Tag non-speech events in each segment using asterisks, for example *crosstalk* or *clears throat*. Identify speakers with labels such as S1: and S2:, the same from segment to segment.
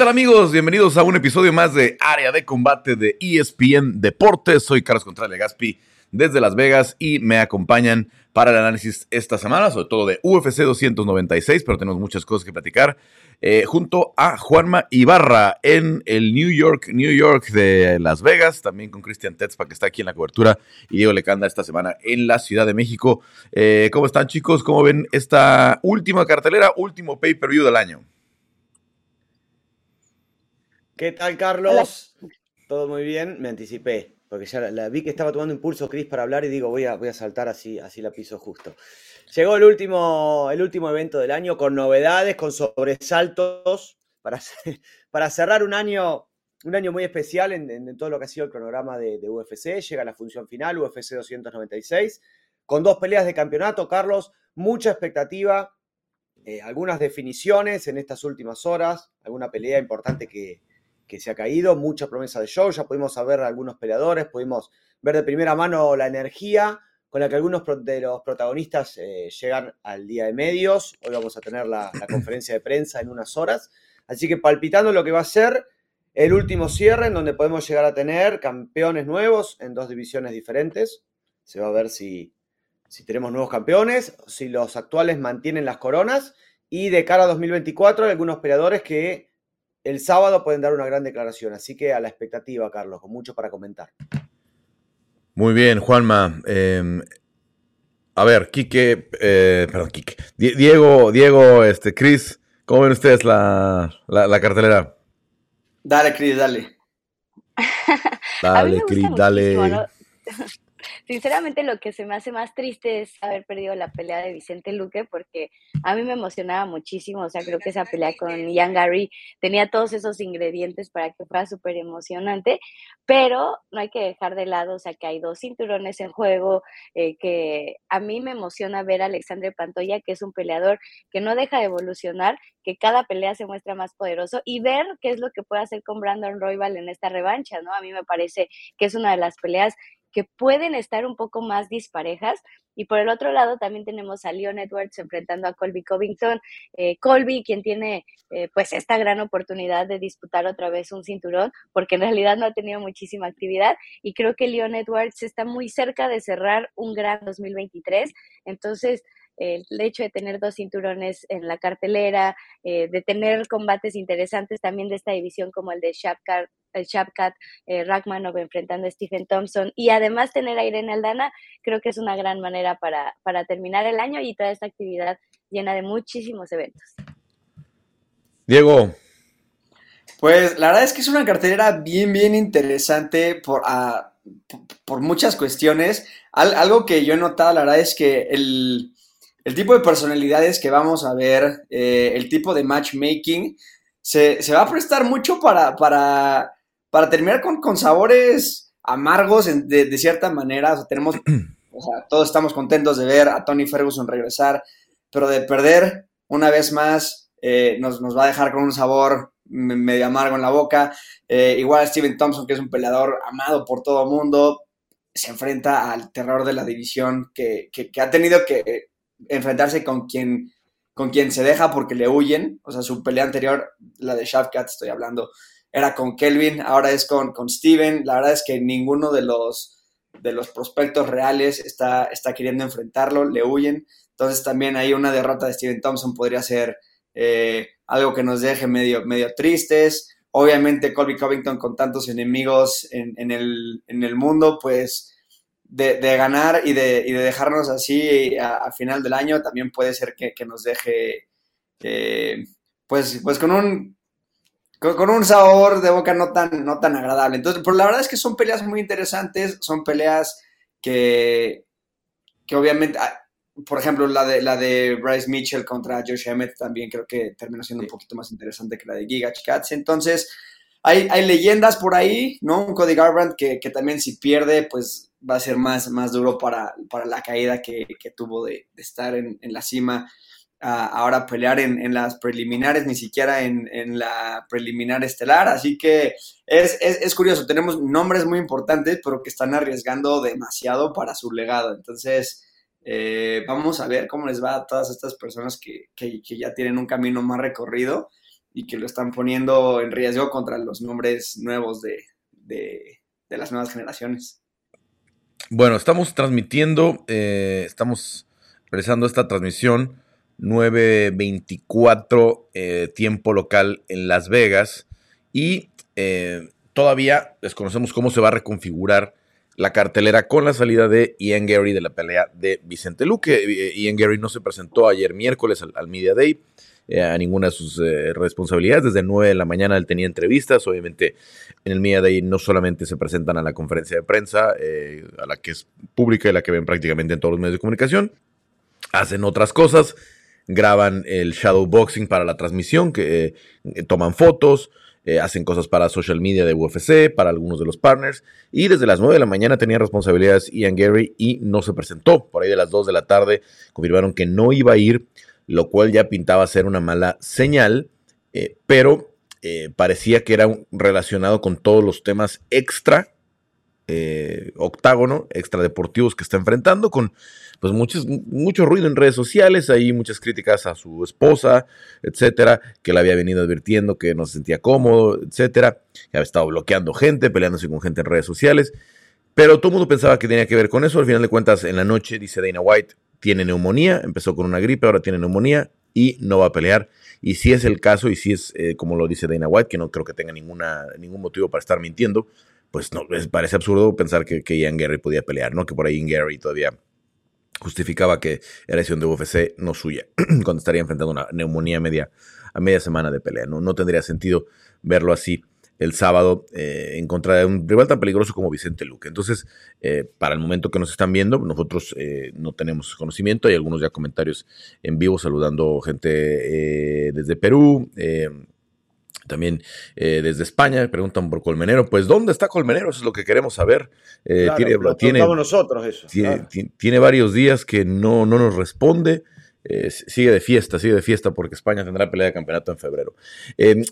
S1: ¿Qué tal amigos? Bienvenidos a un episodio más de Área de Combate de ESPN Deportes. Soy Carlos Contreras Gaspi desde Las Vegas y me acompañan para el análisis esta semana, sobre todo de UFC 296, pero tenemos muchas cosas que platicar, eh, junto a Juanma Ibarra en el New York, New York de Las Vegas, también con Cristian Tetzpa que está aquí en la cobertura y Diego Lecanda esta semana en la Ciudad de México. Eh, ¿Cómo están chicos? ¿Cómo ven esta última cartelera, último pay-per-view del año?
S2: ¿Qué tal, Carlos? Todo muy bien, me anticipé, porque ya la, vi que estaba tomando impulso Chris para hablar y digo, voy a, voy a saltar así, así la piso justo. Llegó el último, el último evento del año con novedades, con sobresaltos, para, *laughs* para cerrar un año, un año muy especial en, todo lo que ha sido el cronograma de, UFC. Llega la función final, UFC 296, con dos peleas de campeonato, Carlos, mucha expectativa, eh, algunas definiciones en estas últimas horas, alguna pelea importante que, que se ha caído, mucha promesa de show, ya pudimos saber algunos peleadores, pudimos ver de primera mano la energía con la que algunos de los protagonistas eh, llegan al día de medios. Hoy vamos a tener la, *clears throat* conferencia de prensa en unas horas. Así que palpitando lo que va a ser el último cierre en donde podemos llegar a tener campeones nuevos en dos divisiones diferentes. Se va a ver si, si tenemos nuevos campeones, si los actuales mantienen las coronas. Y de cara a 2024 hay algunos peleadores que el sábado pueden dar una gran declaración, así que a la expectativa, Carlos, con mucho para comentar.
S1: Muy bien, Juanma. Em, a ver, Quique, eh, perdón, Quique. Diego, Diego, este, Cris, ¿cómo ven ustedes la, cartelera?
S3: Dale, Cris, dale. *laughs*
S1: dale, Cris, dale. *laughs*
S4: Sinceramente lo que se me hace más triste es haber perdido la pelea de Vicente Luque porque a mí me emocionaba muchísimo, o sea, creo que esa pelea con Ian Gary tenía todos esos ingredientes para que fuera súper emocionante, pero no hay que dejar de lado, o sea, que hay dos cinturones en juego, eh, que a mí me emociona ver a Alexandre Pantoya, que es un peleador que no deja de evolucionar, que cada pelea se muestra más poderoso y ver qué es lo que puede hacer con Brandon Royval en esta revancha, ¿no? A mí me parece que es una de las peleas que pueden estar un poco más disparejas. Y por el otro lado también tenemos a Leon Edwards enfrentando a Colby Covington. Eh, Colby, quien tiene eh, pues esta gran oportunidad de disputar otra vez un cinturón, porque en realidad no ha tenido muchísima actividad. Y creo que Leon Edwards está muy cerca de cerrar un gran 2023. Entonces, el hecho de tener dos cinturones en la cartelera, eh, de tener combates interesantes también de esta división como el de Shapkat, el Shapkat eh, Rachmanov enfrentando a Stephen Thompson y además tener a Irene Aldana, creo que es una gran manera para, para terminar el año y toda esta actividad llena de muchísimos eventos.
S1: Diego.
S3: Pues la verdad es que es una cartelera bien, bien interesante por, ah, por muchas cuestiones. algo que yo he notado, la verdad es que el, el tipo de personalidades que vamos a ver, eh, el tipo de matchmaking, se, va a prestar mucho para, para, para terminar con, sabores amargos de, cierta manera. tenemos, *clears throat* todos estamos contentos de ver a Tony Ferguson regresar, pero de perder una vez más eh, nos, va a dejar con un sabor medio amargo en la boca. Eh, igual Steven Thompson, que es un peleador amado por todo el mundo, se enfrenta al terror de la división que, que ha tenido que enfrentarse con quien, con quien se deja porque le huyen. O sea, su pelea anterior, la de Shafkat, estoy hablando, era con Kelvin, ahora es con, con Steven. La verdad es que ninguno de los, de los prospectos reales está, está queriendo enfrentarlo, le huyen. Entonces también ahí una derrota de Steven Thompson podría ser eh, algo que nos deje medio, medio tristes. Obviamente Colby Covington con tantos enemigos en, el, en el mundo, pues de, ganar y de, dejarnos así a, final del año también puede ser que, nos deje eh, pues, pues con un con, un sabor de boca no tan, no tan agradable. Entonces, pero la verdad es que son peleas muy interesantes, son peleas que, que obviamente, ah, por ejemplo, la de, la de Bryce Mitchell contra Josh Emmett también creo que terminó siendo un poquito más interesante que la de Giga Cats. Entonces, hay, hay leyendas por ahí, ¿no? Un Cody Garbrandt que, que también si pierde, pues va a ser más, más duro para, la caída que, tuvo de, estar en, la cima. Ahora pelear en, las preliminares, ni siquiera en, la preliminar estelar. Así que es, curioso, tenemos nombres muy importantes, pero que están arriesgando demasiado para su legado. Entonces, eh, vamos a ver cómo les va a todas estas personas que, ya tienen un camino más recorrido. y que lo están poniendo en riesgo contra los nombres nuevos de, de, las nuevas generaciones.
S1: Bueno, estamos transmitiendo, eh, estamos realizando esta transmisión 9.24 eh, tiempo local en Las Vegas y eh, todavía desconocemos cómo se va a reconfigurar la cartelera con la salida de Ian Gary de la pelea de Vicente Luque. Eh, Ian Gary no se presentó ayer miércoles al, Media Day a ninguna de sus responsabilidades. Desde 9 de la mañana él tenía entrevistas. Obviamente en el Media Day no solamente se presentan a la conferencia de prensa, a la que es pública y la que ven prácticamente en todos los medios de comunicación. Hacen otras cosas graban el shadowboxing para la transmisión, que eh, toman fotos, eh, hacen cosas para social media de UFC, para algunos de los partners. Y desde las 9 de la mañana tenía responsabilidades Ian Gary y no se presentó. Por ahí de las 2 de la tarde confirmaron que no iba a ir, lo cual ya pintaba ser una mala señal, eh, pero parecía que era relacionado con todos los temas extra octágono, extra deportivos que está enfrentando, con pues mucho ruido en redes sociales, hay muchas críticas a su esposa, etcétera, que le había venido advirtiendo que no se sentía cómodo, etcétera, que había estado bloqueando gente, peleándose con gente en redes sociales, pero todo el mundo pensaba que tenía que ver con eso, al final de cuentas en la noche dice Dana White, tiene neumonía, empezó con una gripe, ahora tiene neumonía y no va a pelear. Y si es el caso, y si es eh, como lo dice Dana White, que no creo que tenga ninguna, ningún motivo para estar mintiendo, pues no, parece absurdo pensar que, que Ian Gary podía pelear, ¿no? Que por ahí Ian Gary todavía justificaba que era decisión de UFC, no suya, *clears throat* cuando estaría enfrentando una neumonía media, a media semana de pelea. No, no tendría sentido verlo así el sábado eh, en contra de un rival tan peligroso como Vicente Luque. Entonces, eh, para el momento que nos están viendo, nosotros eh, no tenemos conocimiento. Hay algunos ya comentarios en vivo saludando gente desde Perú, también eh, desde España preguntan por Colmenero. Pues, ¿dónde está Colmenero? Eso es lo que queremos saber.
S2: Eh, tiene, tiene, nosotros eso.
S1: Tiene, varios días que no, no nos responde. Eh, sigue de fiesta, sigue de fiesta porque España tendrá pelea de campeonato en febrero.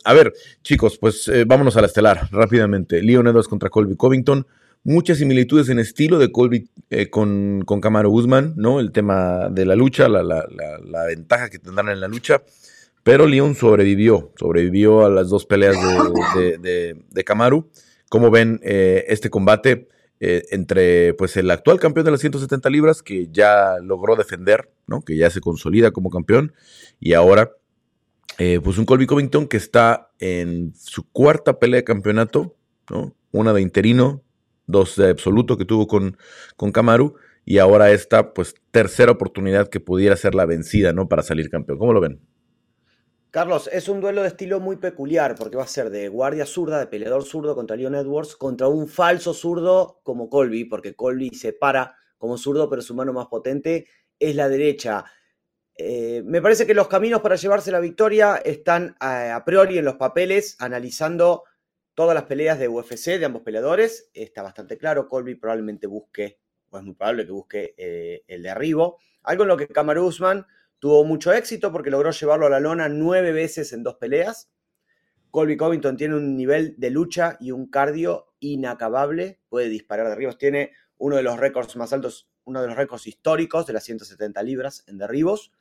S1: a ver, chicos, pues vámonos a la estelar rápidamente. Leon Edwards contra Colby Covington. Muchas similitudes en estilo de Colby con, con Camaro Guzmán, ¿no? El tema de la lucha, la, la, la ventaja que tendrán en la lucha. Pero Leon sobrevivió, sobrevivió a las dos peleas de, de, de. ¿Cómo ven eh, este combate eh, entre pues, el actual campeón de las 170 libras, que ya logró defender, ¿no? que ya se consolida como campeón, y ahora eh, pues un Colby Covington que está en su cuarta pelea de campeonato, ¿no? una de interino, dos de absoluto que tuvo con, con Kamaru, y ahora esta pues tercera oportunidad que pudiera ser la vencida ¿no? para salir campeón. ¿Cómo lo ven?
S2: Carlos, es un duelo de estilo muy peculiar porque va a ser de guardia zurda, de peleador zurdo contra Leon Edwards, contra un falso zurdo como Colby, porque Colby se para como zurdo, pero su mano más potente es la derecha. Eh, me parece que los caminos para llevarse la victoria están eh, a, priori en los papeles, analizando todas las peleas de UFC de ambos peleadores. Está bastante claro, Colby probablemente busque, o es muy probable que busque eh, el de arribo. Algo en lo que Kamaru Tuvo mucho éxito porque logró llevarlo a la lona nueve veces en dos peleas. Colby Covington tiene un nivel de lucha y un cardio inacabable. Puede disparar de derribos. Tiene uno de los récords más altos, uno de los récords históricos de las 170 libras en derribos.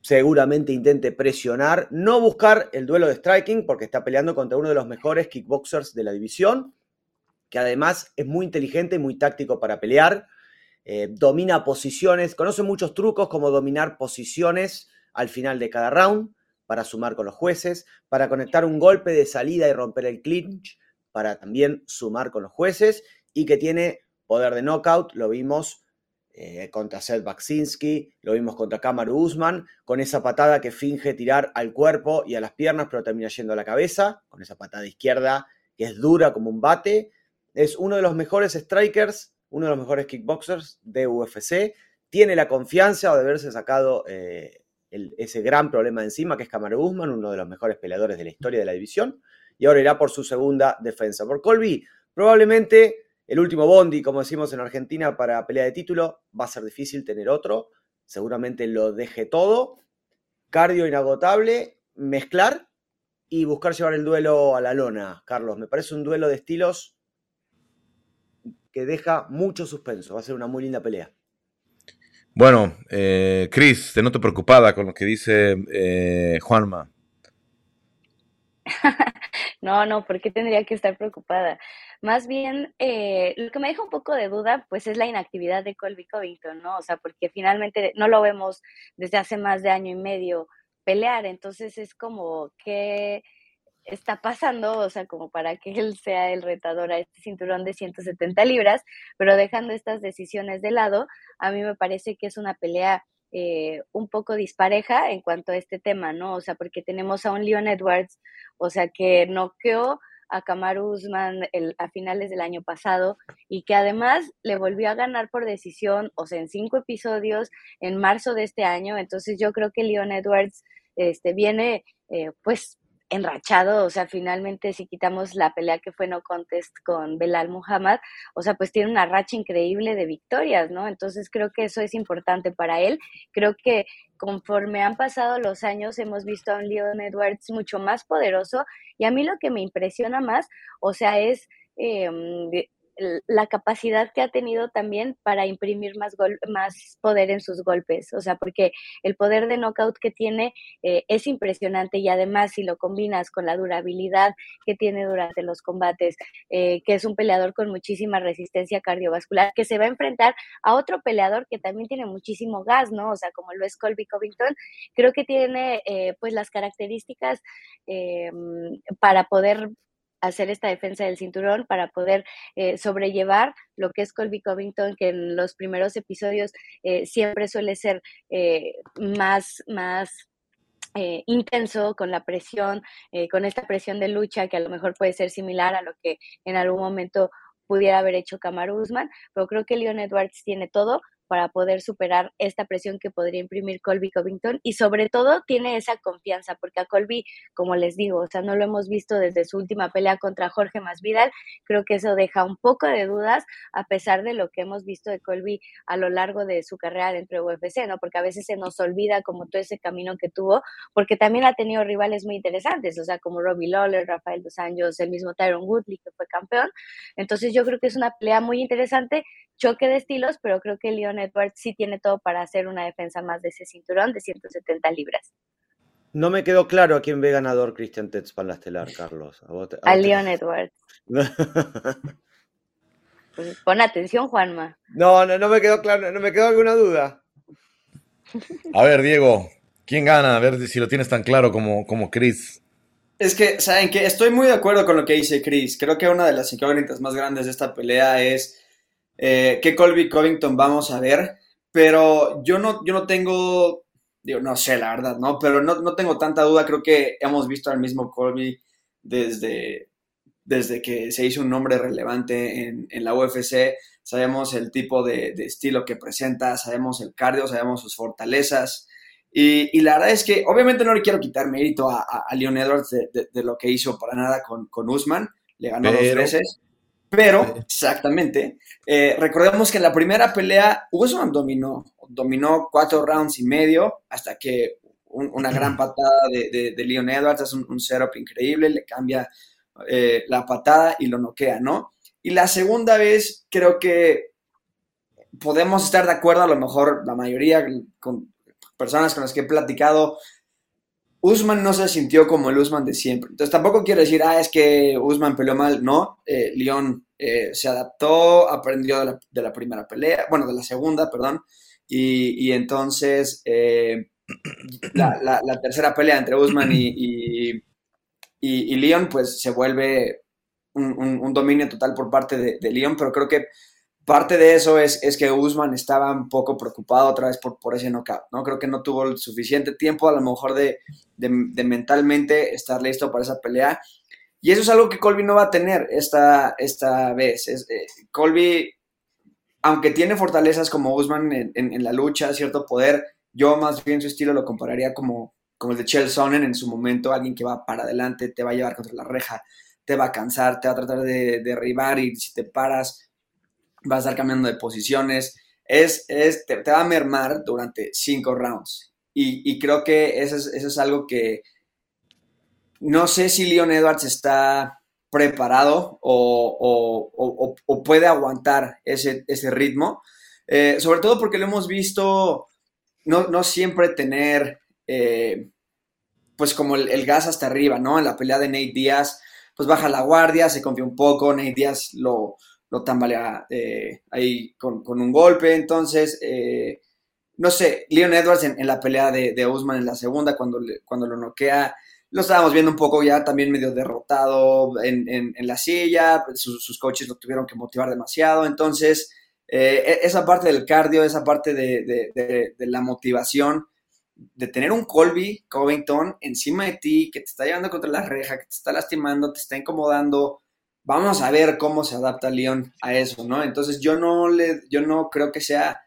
S2: Seguramente intente presionar, no buscar el duelo de striking porque está peleando contra uno de los mejores kickboxers de la división, que además es muy inteligente y muy táctico para pelear. Eh, domina posiciones, conoce muchos trucos como dominar posiciones al final de cada round para sumar con los jueces, para conectar un golpe de salida y romper el clinch para también sumar con los jueces y que tiene poder de knockout, lo vimos eh, contra Seth Baksinski, lo vimos contra Kamaru Usman, con esa patada que finge tirar al cuerpo y a las piernas, pero termina yendo a la cabeza, con esa patada izquierda que es dura como un bate. Es uno de los mejores strikers uno de los mejores kickboxers de UFC, tiene la confianza de haberse sacado eh, ese gran problema de encima, que es Kamaru Usman, uno de los mejores peleadores de la historia de la división, y ahora irá por su segunda defensa. Por Colby, probablemente el último bondi, como decimos en Argentina, para pelea de título, va a ser difícil tener otro, seguramente lo deje todo, cardio inagotable, mezclar y buscar llevar el duelo a la lona, Carlos. Me parece un duelo de estilos que deja mucho suspenso. Va a ser una muy linda pelea.
S1: Bueno, eh, Chris, te noto preocupada con lo que dice eh, Juanma. *laughs*
S4: no, no, ¿por qué tendría que estar preocupada? Más bien, eh, lo que me deja un poco de duda, pues es la inactividad de Colby Covington, ¿no? O sea, porque finalmente no lo vemos desde hace más de año y medio pelear, entonces es como que está pasando, o sea, como para que él sea el retador a este cinturón de 170 libras, pero dejando estas decisiones de lado, a mí me parece que es una pelea eh, un poco dispareja en cuanto a este tema, ¿no? O sea, porque tenemos a un Leon Edwards, o sea, que noqueó a Kamaru Usman a finales del año pasado y que además le volvió a ganar por decisión, o sea, en cinco episodios en marzo de este año. Entonces yo creo que Leon Edwards este, viene eh, pues enrachado, o sea, finalmente si quitamos la pelea que fue no contest con Belal Muhammad, o sea, pues tiene una racha increíble de victorias, ¿no? Entonces creo que eso es importante para él. Creo que conforme han pasado los años hemos visto a un Leon Edwards mucho más poderoso y a mí lo que me impresiona más, o sea, es eh, la capacidad que ha tenido también para imprimir más, más poder en sus golpes, o sea, porque el poder de knockout que tiene eh, es impresionante y además si lo combinas con la durabilidad que tiene durante los combates, eh, que es un peleador con muchísima resistencia cardiovascular, que se va a enfrentar a otro peleador que también tiene muchísimo gas, ¿no? O sea, como lo es Colby Covington, creo que tiene eh, pues las características para poder hacer esta defensa del cinturón para poder eh, sobrellevar lo que es Colby Covington, que en los primeros episodios eh, siempre suele ser eh, más, más intenso con la presión, con esta presión de lucha que a lo mejor puede ser similar a lo que en algún momento pudiera haber hecho Kamaru Usman, pero creo que Leon Edwards tiene todo para poder superar esta presión que podría imprimir Colby Covington y sobre todo tiene esa confianza, porque a Colby, como les digo, o sea, no lo hemos visto desde su última pelea contra Jorge Masvidal, creo que eso deja un poco de dudas a pesar de lo que hemos visto de Colby a lo largo de su carrera dentro de UFC, ¿no? Porque a veces se nos olvida como todo ese camino que tuvo, porque también ha tenido rivales muy interesantes, o sea, como Robbie Lawler, Rafael Dos Anjos, el mismo Tyron Woodley que fue campeón. Entonces yo creo que es una pelea muy interesante choque de estilos, pero creo que Leon Edwards sí tiene todo para hacer una defensa más de ese cinturón de 170 libras.
S2: No me quedó claro a quién ve ganador Christian Tetz para la estelar, Carlos.
S4: A, Leon Edwards. *laughs* Pues, pon atención, Juanma.
S2: No, no, no me quedó claro, no me quedó alguna duda.
S1: A ver, Diego, ¿quién gana? A ver si lo tienes tan claro como, como Chris.
S3: Es que, ¿saben que Estoy muy de acuerdo con lo que dice Chris. Creo que una de las incógnitas más grandes de esta pelea es eh, qué Colby Covington vamos a ver, pero yo no, yo no tengo, digo, no sé la verdad, ¿no? Pero no, tengo tanta duda, creo que hemos visto al mismo Colby desde, desde que se hizo un nombre relevante en, la UFC, sabemos el tipo de, estilo que presenta, sabemos el cardio, sabemos sus fortalezas. Y, la verdad es que obviamente no le quiero quitar mérito a, a, Leon Edwards de, lo que hizo para nada con, con Usman, le ganó dos veces. Pero, exactamente, eh, recordemos que en la primera pelea Usman dominó, dominó cuatro rounds y medio hasta que una *clears throat* gran patada de, de, Leon Edwards es un, setup increíble, le cambia eh, la patada y lo noquea, ¿no? Y la segunda vez creo que podemos estar de acuerdo, a lo mejor la mayoría con personas con las que he platicado, Usman no se sintió como el Usman de siempre. Entonces tampoco quiero decir, ah, es que Usman peleó mal. No, eh, León eh, se adaptó, aprendió de la, primera pelea, bueno, de la segunda, perdón. Y, entonces eh, *clears throat* la, tercera pelea entre Usman y, y, y, León, pues se vuelve un, dominio total por parte de, de León, pero creo que parte de eso es, es, que Usman estaba un poco preocupado otra vez por, por ese knockout, ¿no? Creo que no tuvo el suficiente tiempo a lo mejor de, mentalmente estar listo para esa pelea. Y eso es algo que Colby no va a tener esta, esta vez. Eh, Colby, aunque tiene fortalezas como Usman en, la lucha, cierto poder, yo más bien su estilo lo compararía como, como el de Chel Sonnen en su momento, alguien que va para adelante, te va a llevar contra la reja, te va a cansar, te va a tratar de derribar y si te paras va a estar cambiando de posiciones, es, es te, va a mermar durante cinco rounds. Y, creo que eso es, eso es, algo que no sé si Leon Edwards está preparado o, puede aguantar ese, ese ritmo, eh, sobre todo porque lo hemos visto no, no siempre tener... Eh, pues como el, gas hasta arriba, ¿no? En la pelea de Nate Díaz, pues baja la guardia, se confía un poco, Nate Díaz lo, lo tambalea eh, ahí con, un golpe, entonces, eh, no sé, Leon Edwards en, la pelea de, de, Usman en la segunda, cuando, cuando lo noquea, lo estábamos viendo un poco ya también medio derrotado en, la silla, sus, coaches lo tuvieron que motivar demasiado, entonces eh, e, esa parte del cardio, esa parte de, la motivación, de tener un Colby Covington encima de ti, que te está llevando contra la reja, que te está lastimando, te está incomodando, vamos a ver cómo se adapta Leon a eso, ¿no? Entonces yo no, le, yo no creo que sea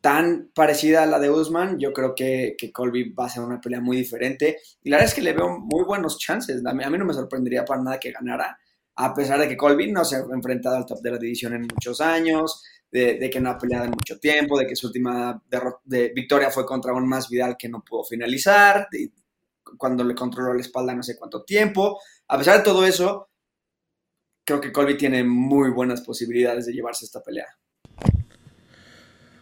S3: tan parecida a la de Usman, yo creo que, Colby va a ser una pelea muy diferente. Y la verdad es que le veo muy buenos chances. A mí, no me sorprendería para nada que ganara, a pesar de que Colby no se ha enfrentado al top de la división en muchos años, de, que no ha peleado en mucho tiempo, de que su última victoria fue contra un más Vidal que no pudo finalizar, cuando le controló la espalda no sé cuánto tiempo. A pesar de todo eso, creo que Colby tiene muy buenas posibilidades de llevarse esta pelea.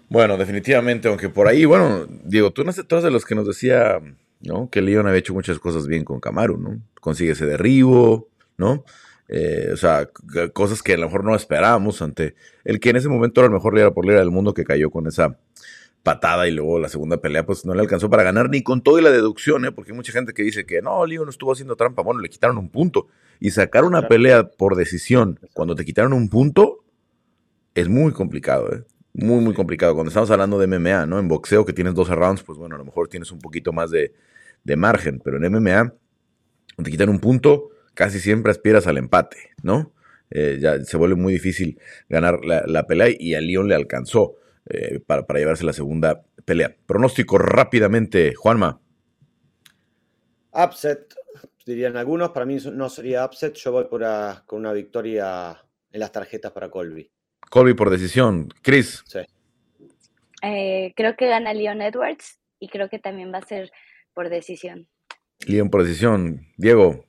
S1: Bueno, definitivamente, aunque por ahí, bueno, Diego, tú no sé, todos de los que nos decía, ¿no? Que Leon había hecho muchas cosas bien con Camaro, ¿no? Consigue ese derribo, ¿no? Eh, o sea, cosas que a lo mejor no esperábamos ante el que en ese momento era el mejor líder por líder del mundo que cayó con esa patada y luego la segunda pelea pues no le alcanzó para ganar ni con todo y la deducción, ¿eh? porque hay mucha gente que dice que no, Leon estuvo haciendo trampa, bueno, le quitaron un punto y sacar una pelea por decisión cuando te quitaron un punto es muy complicado, ¿eh? muy, muy complicado. Cuando estamos hablando de MMA, ¿no? En boxeo que tienes 12 rounds, pues bueno, a lo mejor tienes un poquito más de, margen, pero en MMA, te quitan un punto, casi siempre aspiras al empate, ¿no? Eh, ya se vuelve muy difícil ganar la, pelea y a León le alcanzó eh, para, llevarse la segunda pelea. Pronóstico rápidamente, Juanma.
S2: Upset, dirían algunos. Para mí no sería upset. Yo voy por con una victoria en las tarjetas para Colby.
S1: Colby por decisión. Chris.
S2: Sí.
S4: Eh, creo que gana Leon Edwards y creo que también va a ser por decisión.
S1: Leon por decisión. Diego.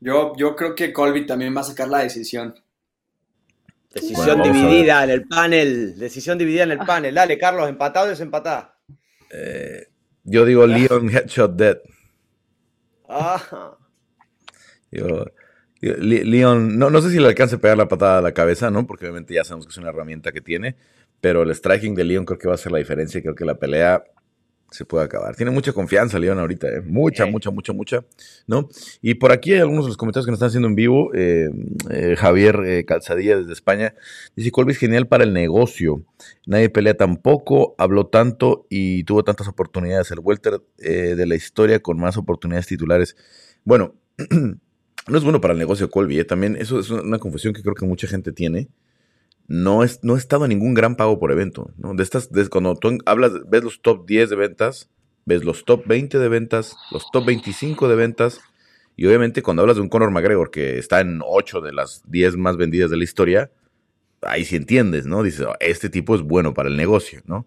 S3: Yo, yo creo que Colby también va a sacar la decisión.
S2: Decisión dividida en el panel. Decisión dividida en el panel. Dale, Carlos, empatado o desempatado.
S1: Eh, yo digo Leon Headshot Dead. Yo, Leon, no, no sé si le alcance a pegar la patada a la cabeza, ¿no? Porque obviamente ya sabemos que es una herramienta que tiene. Pero el striking de Leon creo que va a ser la diferencia creo que la pelea se puede acabar. Tiene mucha confianza Leon ahorita, ¿eh? Mucha, mucha, mucha, mucha, ¿no? Y por aquí hay algunos de los comentarios que nos están haciendo en vivo. Eh, eh, Javier eh, Calzadilla desde España dice, Colby es genial para el negocio. Nadie pelea tampoco, habló tanto y tuvo tantas oportunidades. El welter de la historia con más oportunidades titulares. Bueno, *clears throat* no es bueno para el negocio Colby, también eso es una confusión que creo que mucha gente tiene. No, es, no he estado en ningún gran pago por evento. ¿no? De estas, cuando tú hablas, ves los top 10 de ventas, ves los top 20 de ventas, los top 25 de ventas, y obviamente cuando hablas de un Conor McGregor que está en 8 de las 10 más vendidas de la historia, ahí sí entiendes, ¿no? Dices, oh, este tipo es bueno para el negocio, ¿no?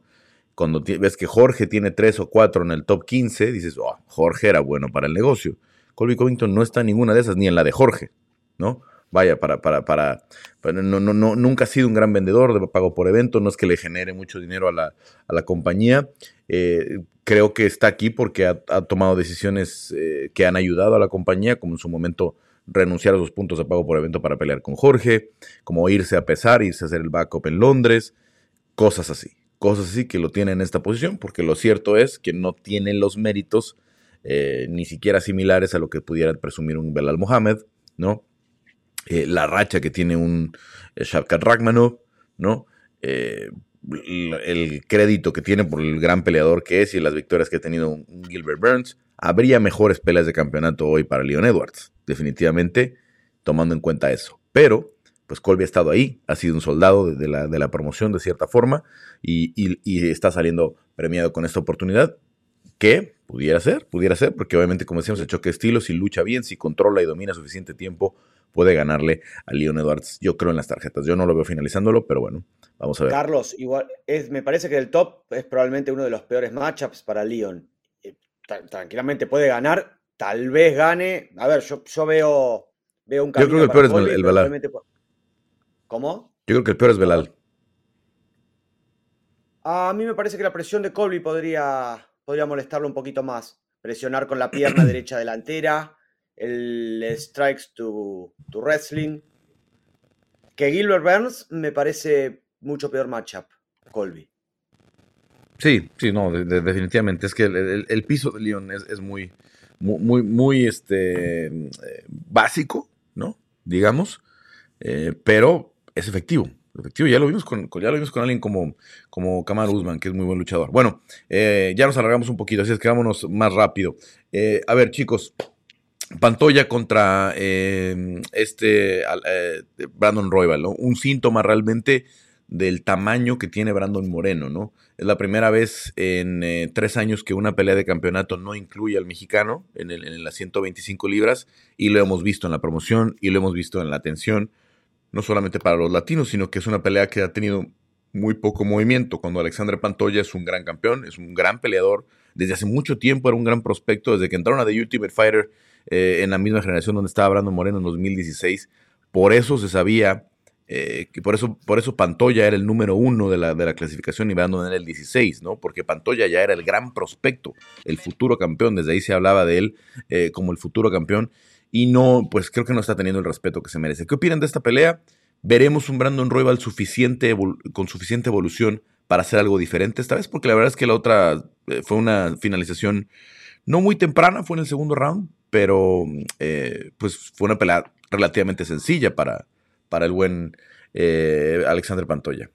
S1: Cuando ves que Jorge tiene 3 o 4 en el top 15, dices, oh, Jorge era bueno para el negocio. Colby Covington no está en ninguna de esas, ni en la de Jorge, ¿no? Vaya, para, para, para, no, no, no, nunca ha sido un gran vendedor de pago por evento, no es que le genere mucho dinero a la, a la compañía. Eh, creo que está aquí porque ha, tomado decisiones eh, que han ayudado a la compañía, como en su momento renunciar a sus puntos de pago por evento para pelear con Jorge, como irse a pesar, irse a hacer el backup en Londres, cosas así, cosas así que lo tiene en esta posición, porque lo cierto es que no tiene los méritos eh, ni siquiera similares a lo que pudiera presumir un Belal Mohamed, ¿no? Eh, la racha que tiene un eh, Shavkat Ragmanov, ¿no? el crédito que tiene por el gran peleador que es y las victorias que ha tenido Gilbert Burns, habría mejores peleas de campeonato hoy para Leon Edwards, definitivamente, tomando en cuenta eso. Pero, pues Colby ha estado ahí, ha sido un soldado de, la, promoción de cierta forma y, y está saliendo premiado con esta oportunidad que pudiera ser, pudiera ser, porque obviamente, como decíamos, el choque de estilos, si lucha bien, si controla y domina suficiente tiempo, puede ganarle a Leon Edwards, yo creo, en las tarjetas. Yo no lo veo finalizándolo, pero bueno, vamos a ver.
S2: Carlos, igual, es, me parece que el top es probablemente uno de los peores matchups para Leon. Eh, tranquilamente puede ganar, tal vez gane. A ver, yo, yo veo, veo un
S1: Yo creo que el peor es el Belal.
S2: ¿Cómo?
S1: Yo creo que el peor es Belal.
S2: A mí me parece que la presión de Colby podría podría molestarlo un poquito más. presionar con la pierna *clears throat* derecha delantera, el strikes to, to wrestling. Que Gilbert Burns me parece mucho peor matchup, Colby.
S1: Sí, sí, no, definitivamente. Es que el, piso de León es, muy, muy, muy, este, eh, básico, ¿no? Digamos, eh, pero es efectivo. Efectivo, ya lo vimos con, ya lo vimos con alguien como, como Kamar Usman, que es muy buen luchador. Bueno, eh, ya nos alargamos un poquito, así es que vámonos más rápido. a ver, chicos, Pantoya contra este Brandon Royal, ¿no? Un síntoma realmente del tamaño que tiene Brandon Moreno, ¿no? Es la primera vez en eh, tres años que una pelea de campeonato no incluye al mexicano en, el, las 125 libras y lo hemos visto en la promoción y lo hemos visto en la atención, no solamente para los latinos, sino que es una pelea que ha tenido muy poco movimiento, cuando Alexandre Pantoya es un gran campeón, es un gran peleador, desde hace mucho tiempo era un gran prospecto, desde que entraron a The Ultimate Fighter eh, en la misma generación donde estaba Brandon Moreno en 2016, por eso se sabía eh, que por eso, por eso Pantoya era el número uno de la, de la clasificación y Brandon era el 16, ¿no? Porque Pantoya ya era el gran prospecto, el futuro campeón, desde ahí se hablaba de él eh, como el futuro campeón y no, pues creo que no está teniendo el respeto que se merece. ¿Qué opinan de esta pelea? ¿Veremos un Brandon Royal suficiente, con suficiente evolución para hacer algo diferente esta vez? Porque la verdad es que la otra fue una finalización no muy temprana, fue en el segundo round, pero pues fue una pelea relativamente sencilla para, para el buen eh, Alexander Pantoya.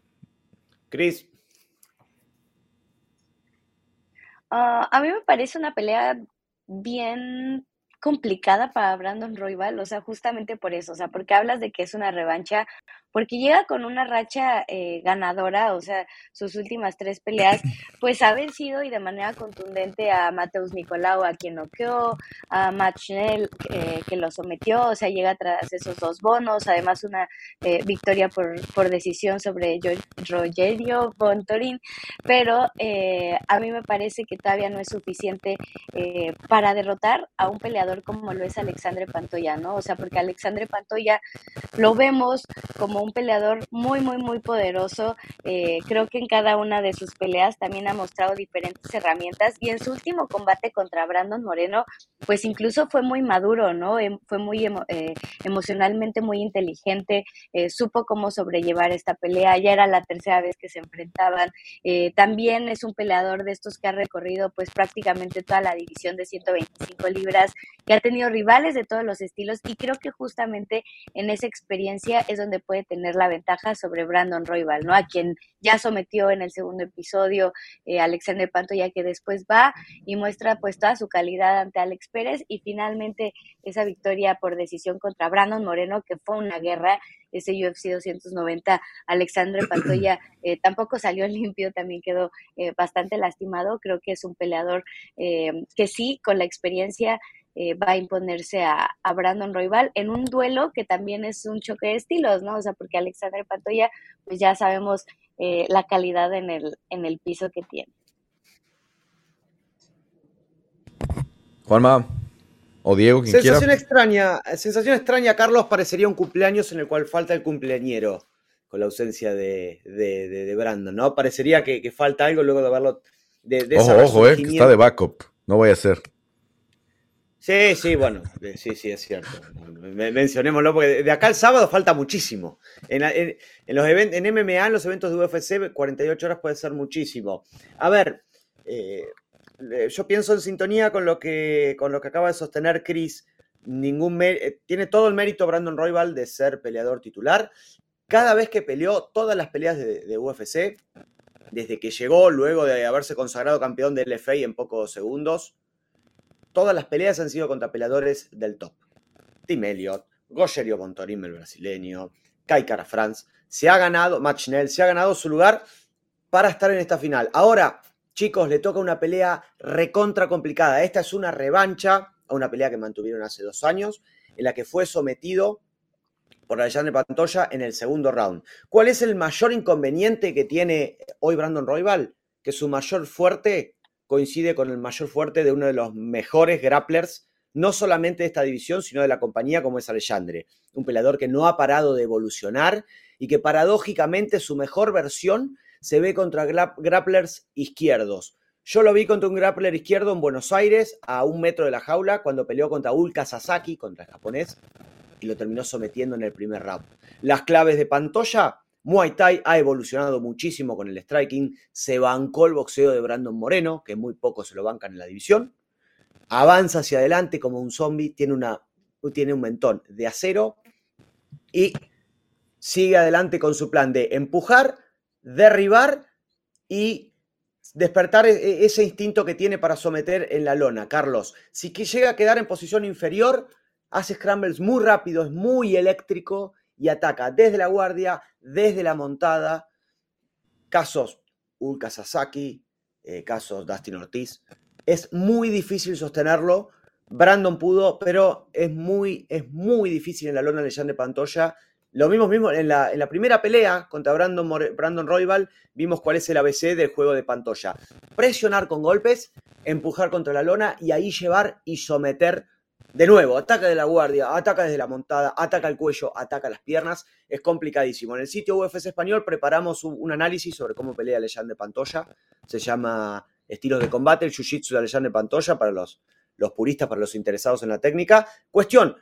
S2: Chris.
S4: Ah, a mí me parece una pelea bien complicada para Brandon Royal, o sea, justamente por eso, o sea, porque hablas de que es una revancha porque llega con una racha eh, ganadora, o sea, sus últimas tres peleas, *clears throat* pues ha vencido y de manera contundente a Mateus Nicolau, a quien noqueó, a Matt Schnell, eh, que lo sometió, o sea, llega tras esos dos bonos, además una eh, victoria por, por decisión sobre Rogerio Bontorin, pero a mí me parece que todavía no es suficiente para derrotar a un peleador como lo es Alexandre Pantoya, ¿no? O sea, porque Alexandre Pantoya lo vemos como un peleador muy, muy, muy poderoso. Eh, creo que en cada una de sus peleas también ha mostrado diferentes herramientas y en su último combate contra Brandon Moreno, pues incluso fue muy maduro, ¿no? Em, fue muy eh, emocionalmente muy inteligente, eh, supo cómo sobrellevar esta pelea, ya era la tercera vez que se enfrentaban. también es un peleador de estos que ha recorrido pues prácticamente toda la división de 125 libras, que ha tenido rivales de todos los estilos y creo que justamente en esa experiencia es donde puede tener la ventaja sobre Brandon Royal, ¿no? A quien ya sometió en el segundo episodio eh, Alexander Panto, ya que después va y muestra pues toda su calidad ante Alex Pérez y finalmente esa victoria por decisión contra Brandon Moreno, que fue una guerra, ese UFC 290, Alexandre *clears throat* Pantoya eh, tampoco salió *laughs* limpio, también quedó eh, bastante lastimado, creo que es un peleador que sí, con la experiencia eh, va a imponerse a, Brandon Royal en un duelo que también es un choque de estilos, ¿no? O sea, porque Alexander Pantoya, pues ya sabemos eh, la calidad en el, en el piso que tiene.
S1: Juanma o Diego, quien
S2: sensación extraña, sensación extraña, Carlos, parecería un cumpleaños en el cual falta el cumpleañero con la ausencia de, Brandon, ¿no? Parecería que, falta algo luego de verlo. De,
S1: ojo, ojo, eh, que está de backup, no voy a ser.
S2: Sí, sí, bueno, sí, sí, es cierto. Mencionémoslo, porque de acá al sábado falta muchísimo. En, los eventos, en MMA, en los eventos de UFC, 48 horas puede ser muchísimo. A ver, eh, yo pienso en sintonía con lo que, con lo que acaba de sostener Chris. Eh, tiene todo el mérito Brandon Royal de ser peleador titular. Cada vez que peleó, todas las peleas de, de UFC, desde que llegó, luego de haberse consagrado campeón del LFA en pocos segundos, Todas las peleas han sido contra peleadores del top. Tim Elliott, Gogerio Bontorim, el brasileño, Kai Cara France. Se ha ganado, Matt se ha ganado su lugar para estar en esta final. Ahora, chicos, le toca una pelea recontra complicada. Esta es una revancha a una pelea que mantuvieron hace dos años, en la que fue sometido por Alexander Pantoya en el segundo round. ¿Cuál es el mayor inconveniente que tiene hoy Brandon Royal? Que su mayor fuerte coincide con el mayor fuerte de uno de los mejores grapplers, no solamente de esta división, sino de la compañía como es Alexandre, un peleador que no ha parado de evolucionar y que paradójicamente su mejor versión se ve contra grapplers izquierdos. Yo lo vi contra un grappler izquierdo en Buenos Aires, a un metro de la jaula, cuando peleó contra Ulka Sasaki, contra el japonés, y lo terminó sometiendo en el primer round. Las claves de Pantoya, Muay Thai ha evolucionado muchísimo con el striking, se bancó el boxeo de Brandon Moreno, que muy poco se lo bancan en la división, avanza hacia adelante como un zombie, tiene, una, tiene un mentón de acero y sigue adelante con su plan de empujar, derribar y despertar e, e, ese instinto que tiene para someter en la lona. Carlos, si llega a quedar en posición inferior, hace scrambles muy rápidos, muy eléctrico y ataca desde la guardia, desde la montada. Casos Ulka Sasaki, eh, casos Dustin Ortiz. Es muy difícil sostenerlo. Brandon pudo, pero es muy, es muy difícil en la lona de Jean de Pantoya. Lo mismo, mismo en la, en la primera pelea contra Brandon, Brandon Royval, vimos cuál es el ABC del juego de Pantoya. Presionar con golpes, empujar contra la lona y ahí llevar y someter de nuevo, ataca de la guardia, ataca desde la montada, ataca el cuello, ataca las piernas. Es complicadísimo. En el sitio UFC Español preparamos un, análisis sobre cómo pelea de Pantoya. Se llama Estilos de Combate, el Jiu-Jitsu de de Pantoya para los, los puristas, para los interesados en la técnica. Cuestión,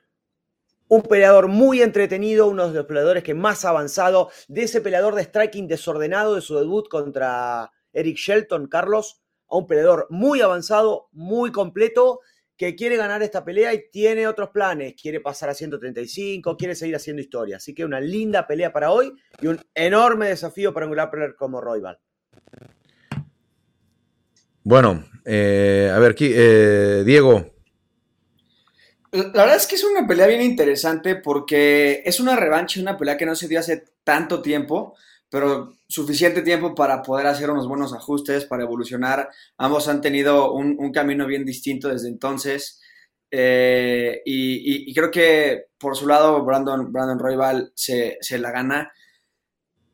S2: un peleador muy entretenido, uno de los peleadores que más ha avanzado, de ese peleador de striking desordenado de su debut contra Eric Shelton, Carlos, a un peleador muy avanzado, muy completo que quiere ganar esta pelea y tiene otros planes. Quiere pasar a 135, quiere seguir haciendo historia. Así que una linda pelea para hoy y un enorme desafío para un grappler como Royval.
S1: Bueno, eh, a ver, eh, Diego.
S3: La verdad es que es una pelea bien interesante porque es una revancha, una pelea que no se dio hace tanto tiempo pero suficiente tiempo para poder hacer unos buenos ajustes, para evolucionar. Ambos han tenido un, camino bien distinto desde entonces. Eh, y, creo que por su lado, Brandon, Brandon Royval se, la gana.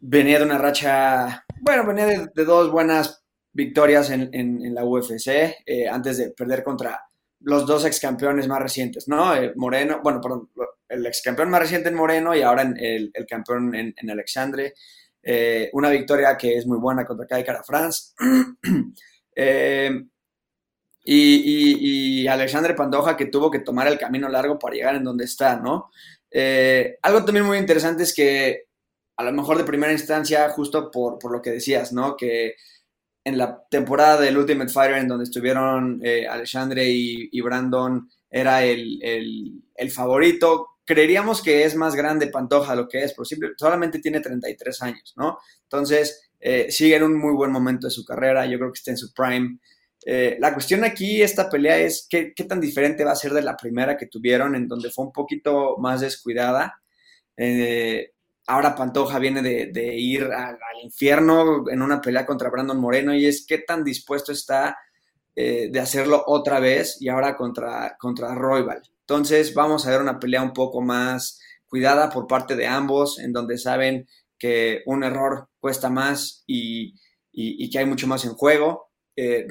S3: Venía de una racha, bueno, venía de, dos buenas victorias en, la UFC, eh, antes de perder contra los dos ex campeones más recientes, ¿no? Eh, Moreno, bueno, el ex campeón más reciente en Moreno y ahora el, el campeón en, en Alexandre. Eh, una victoria que es muy buena contra Kai Cara France. *clears throat* Eh, y, Alexandre Pandoja que tuvo que tomar el camino largo para llegar en donde está, ¿no? Eh, algo también muy interesante es que a lo mejor de primera instancia, justo por, lo que decías, ¿no? Que en la temporada del Ultimate Fighter en donde estuvieron Alexandre y, Brandon era el, el favorito, creeríamos que es más grande Pantoja lo que es, pero solamente tiene 33 años, ¿no? Entonces, eh, sigue en un muy buen momento de su carrera, yo creo que está en su prime. Eh, la cuestión aquí, esta pelea, es qué, tan diferente va a ser de la primera que tuvieron, en donde fue un poquito más descuidada. Eh, ahora Pantoja viene de, ir al, infierno en una pelea contra Brandon Moreno y es qué tan dispuesto está de hacerlo otra vez y ahora contra, contra. Entonces vamos a ver una pelea un poco más cuidada por parte de ambos, en donde saben que un error cuesta más y, que hay mucho más en juego. Eh,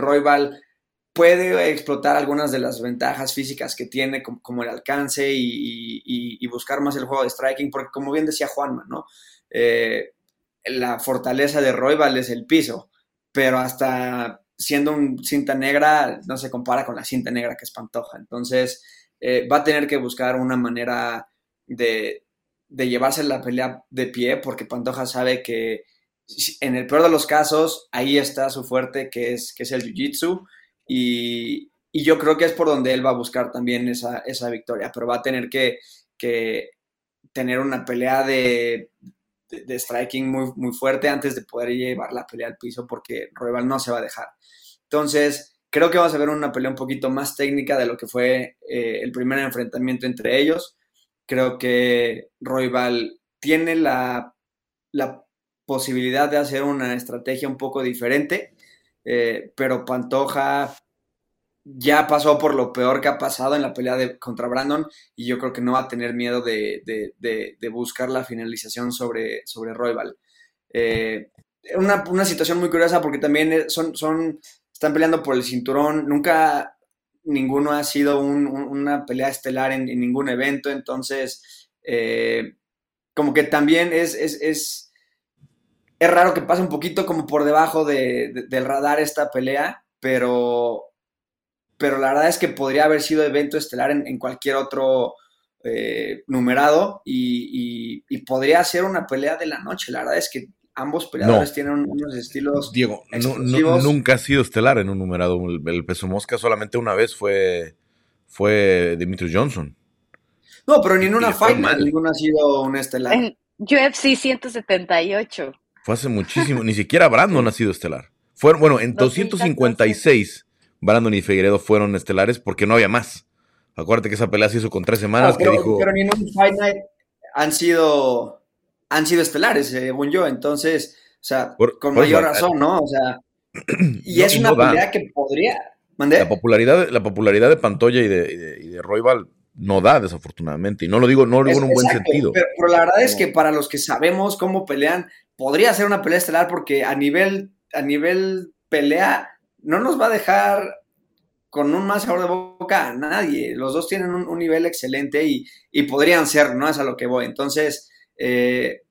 S3: puede explotar algunas de las ventajas físicas que tiene, como, el alcance y, buscar más el juego de striking, porque como bien decía Juanma, ¿no? Eh, la fortaleza de Royval es el piso, pero hasta siendo un cinta negra no se compara con la cinta negra que es Pantoja. Entonces, eh, va a tener que buscar una manera de, llevarse la pelea de pie, porque Pantoja sabe que en el peor de los casos, ahí está su fuerte, que es, que es el Jiu-Jitsu, y, yo creo que es por donde él va a buscar también esa, victoria, pero va a tener que, tener una pelea de, de, striking muy, muy fuerte antes de poder llevar la pelea al piso, porque Royal no se va a dejar. Entonces, Creo que vamos a ver una pelea un poquito más técnica de lo que fue eh, el primer enfrentamiento entre ellos. Creo que Royval tiene la, posibilidad de hacer una estrategia un poco diferente, eh, pero Pantoja ya pasó por lo peor que ha pasado en la pelea de, contra Brandon y yo creo que no va a tener miedo de, buscar la finalización sobre, sobre Royval. Eh, una, una, situación muy curiosa porque también son, son están peleando por el cinturón, nunca ninguno ha sido una pelea estelar en, ningún evento, entonces eh, como que también es, es, es, raro que pase un poquito como por debajo del radar esta pelea, pero, pero la verdad es que podría haber sido evento estelar en, cualquier otro eh, numerado y, podría ser una pelea de la noche. La verdad es que ambos peleadores tienen unos estilos.
S1: Diego, nunca ha sido estelar en un numerado. El, peso mosca solamente una vez fue, fue Dimitri Johnson.
S3: No, pero ni en una fight ninguno ha sido un estelar.
S4: En UFC 178.
S1: Fue hace muchísimo. ni siquiera Brandon *laughs* ha sido estelar. Fueron, bueno, en 256 Brandon y Figueredo fueron estelares porque no había más. Acuérdate que esa pelea se hizo con tres semanas
S3: pero,
S1: que dijo.
S3: Pero ni en un Fight Night han sido, han sido estelares, según yo. Entonces, o sea, con mayor razón, ¿no? O sea, *clears throat* y es una pelea que podría.
S1: La popularidad, la popularidad de Pantoya y de, y de, Royval no da, desafortunadamente. Y no lo digo, no lo digo en un buen sentido.
S3: Pero, la verdad es que para los que sabemos cómo pelean, podría ser una pelea estelar porque a nivel, a nivel pelea no nos va a dejar con un más sabor de boca a nadie. Los dos tienen un, nivel excelente y, podrían ser, no es a lo que voy. Entonces, eh,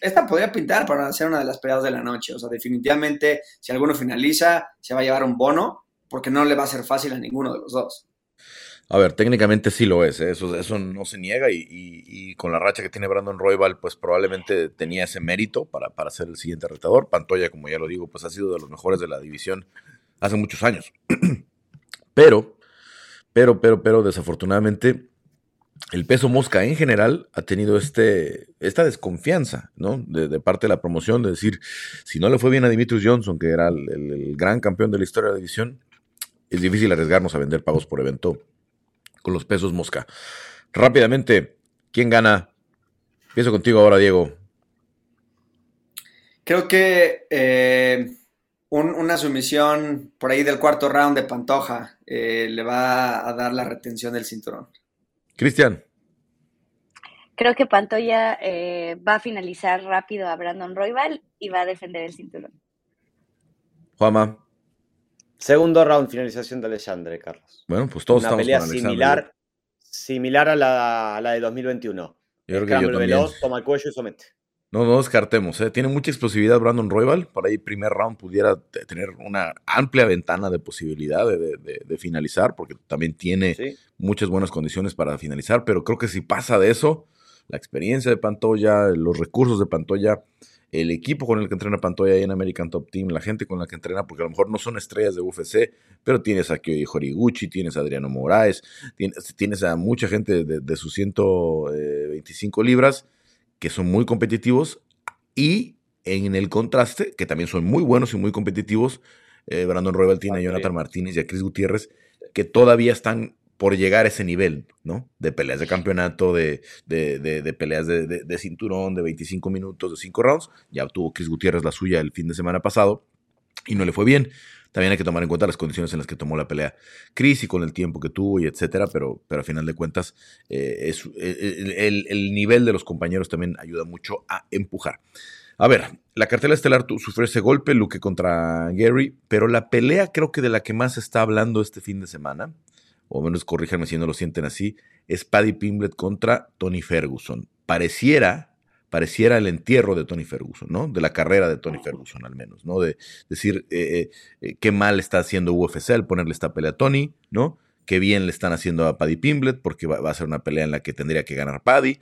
S3: esta podría pintar para ser una de las peleas de la noche. O sea, definitivamente, si alguno finaliza, se va a llevar un bono, porque no le va a ser fácil a ninguno de los dos.
S1: A ver, técnicamente sí lo es, ¿eh? eso, no se niega y, con la racha que tiene Brandon Royval, pues probablemente tenía ese mérito para, para ser el siguiente retador. Pantoya, como ya lo digo, pues ha sido de los mejores de la división hace muchos años. *clears throat* pero, pero, pero, pero, desafortunadamente, el peso mosca en general ha tenido este, esta desconfianza, ¿no? De, parte de la promoción, de decir, si no le fue bien a Dimitrius Johnson, que era el, gran campeón de la historia de la división, es difícil arriesgarnos a vender pagos por evento con los pesos mosca. Rápidamente, ¿quién gana? Empiezo contigo ahora, Diego.
S3: Creo que eh, una sumisión por ahí del cuarto round de Pantoja eh, le va a dar la retención del cinturón.
S1: Cristian.
S4: Creo que Pantoya eh, va a finalizar rápido a Brandon Royval y va a defender el cinturón.
S1: Juama.
S2: Segundo round, finalización de Alexandre, Carlos.
S1: Bueno, pues todos
S2: Una pelea similar, similar a la, a la de 2021.
S1: Yo creo que yo veloz,
S2: toma el cuello y somete.
S1: No, no descartemos. ¿eh? Tiene mucha explosividad Brandon Royal. Por ahí, primer round pudiera tener una amplia ventana de posibilidad de, finalizar, porque también tiene muchas buenas condiciones para finalizar. Pero creo que si pasa de eso, la experiencia de Pantoya, los recursos de Pantoya, el equipo con el que entrena Pantoya ahí en American Top Team, la gente con la que entrena, porque a lo mejor no son estrellas de UFC, pero tienes a Kyoji Horiguchi, tienes a Adriano Moraes, tienes, a mucha gente de, de sus 125 libras que son muy competitivos y en el contraste, que también son muy buenos y muy competitivos, eh, Brandon Royal tiene a Jonathan Martínez y a Chris Gutiérrez, que todavía están por llegar a ese nivel, ¿no? De peleas de campeonato, de, de, peleas de, cinturón, de 25 minutos, de 5 rounds. Ya tuvo Chris Gutiérrez la suya el fin de semana pasado y no le fue bien. También hay que tomar en cuenta las condiciones en las que tomó la pelea Chris y con el tiempo que tuvo y etcétera, pero, pero a final de cuentas eh, es, el, el, nivel de los compañeros también ayuda mucho a empujar. A ver, la cartela estelar sufrió ese golpe, Luke contra Gary, pero la pelea creo que de la que más se está hablando este fin de semana, o menos corríjanme si no lo sienten así, es Paddy Pimblet contra Tony Ferguson. Pareciera pareciera el entierro de Tony Ferguson, ¿no? De la carrera de Tony Ferguson, al menos, ¿no? De decir eh, eh, qué mal está haciendo UFC al ponerle esta pelea a Tony, ¿no? Qué bien le están haciendo a Paddy Pimblet, porque va, a ser una pelea en la que tendría que ganar Paddy.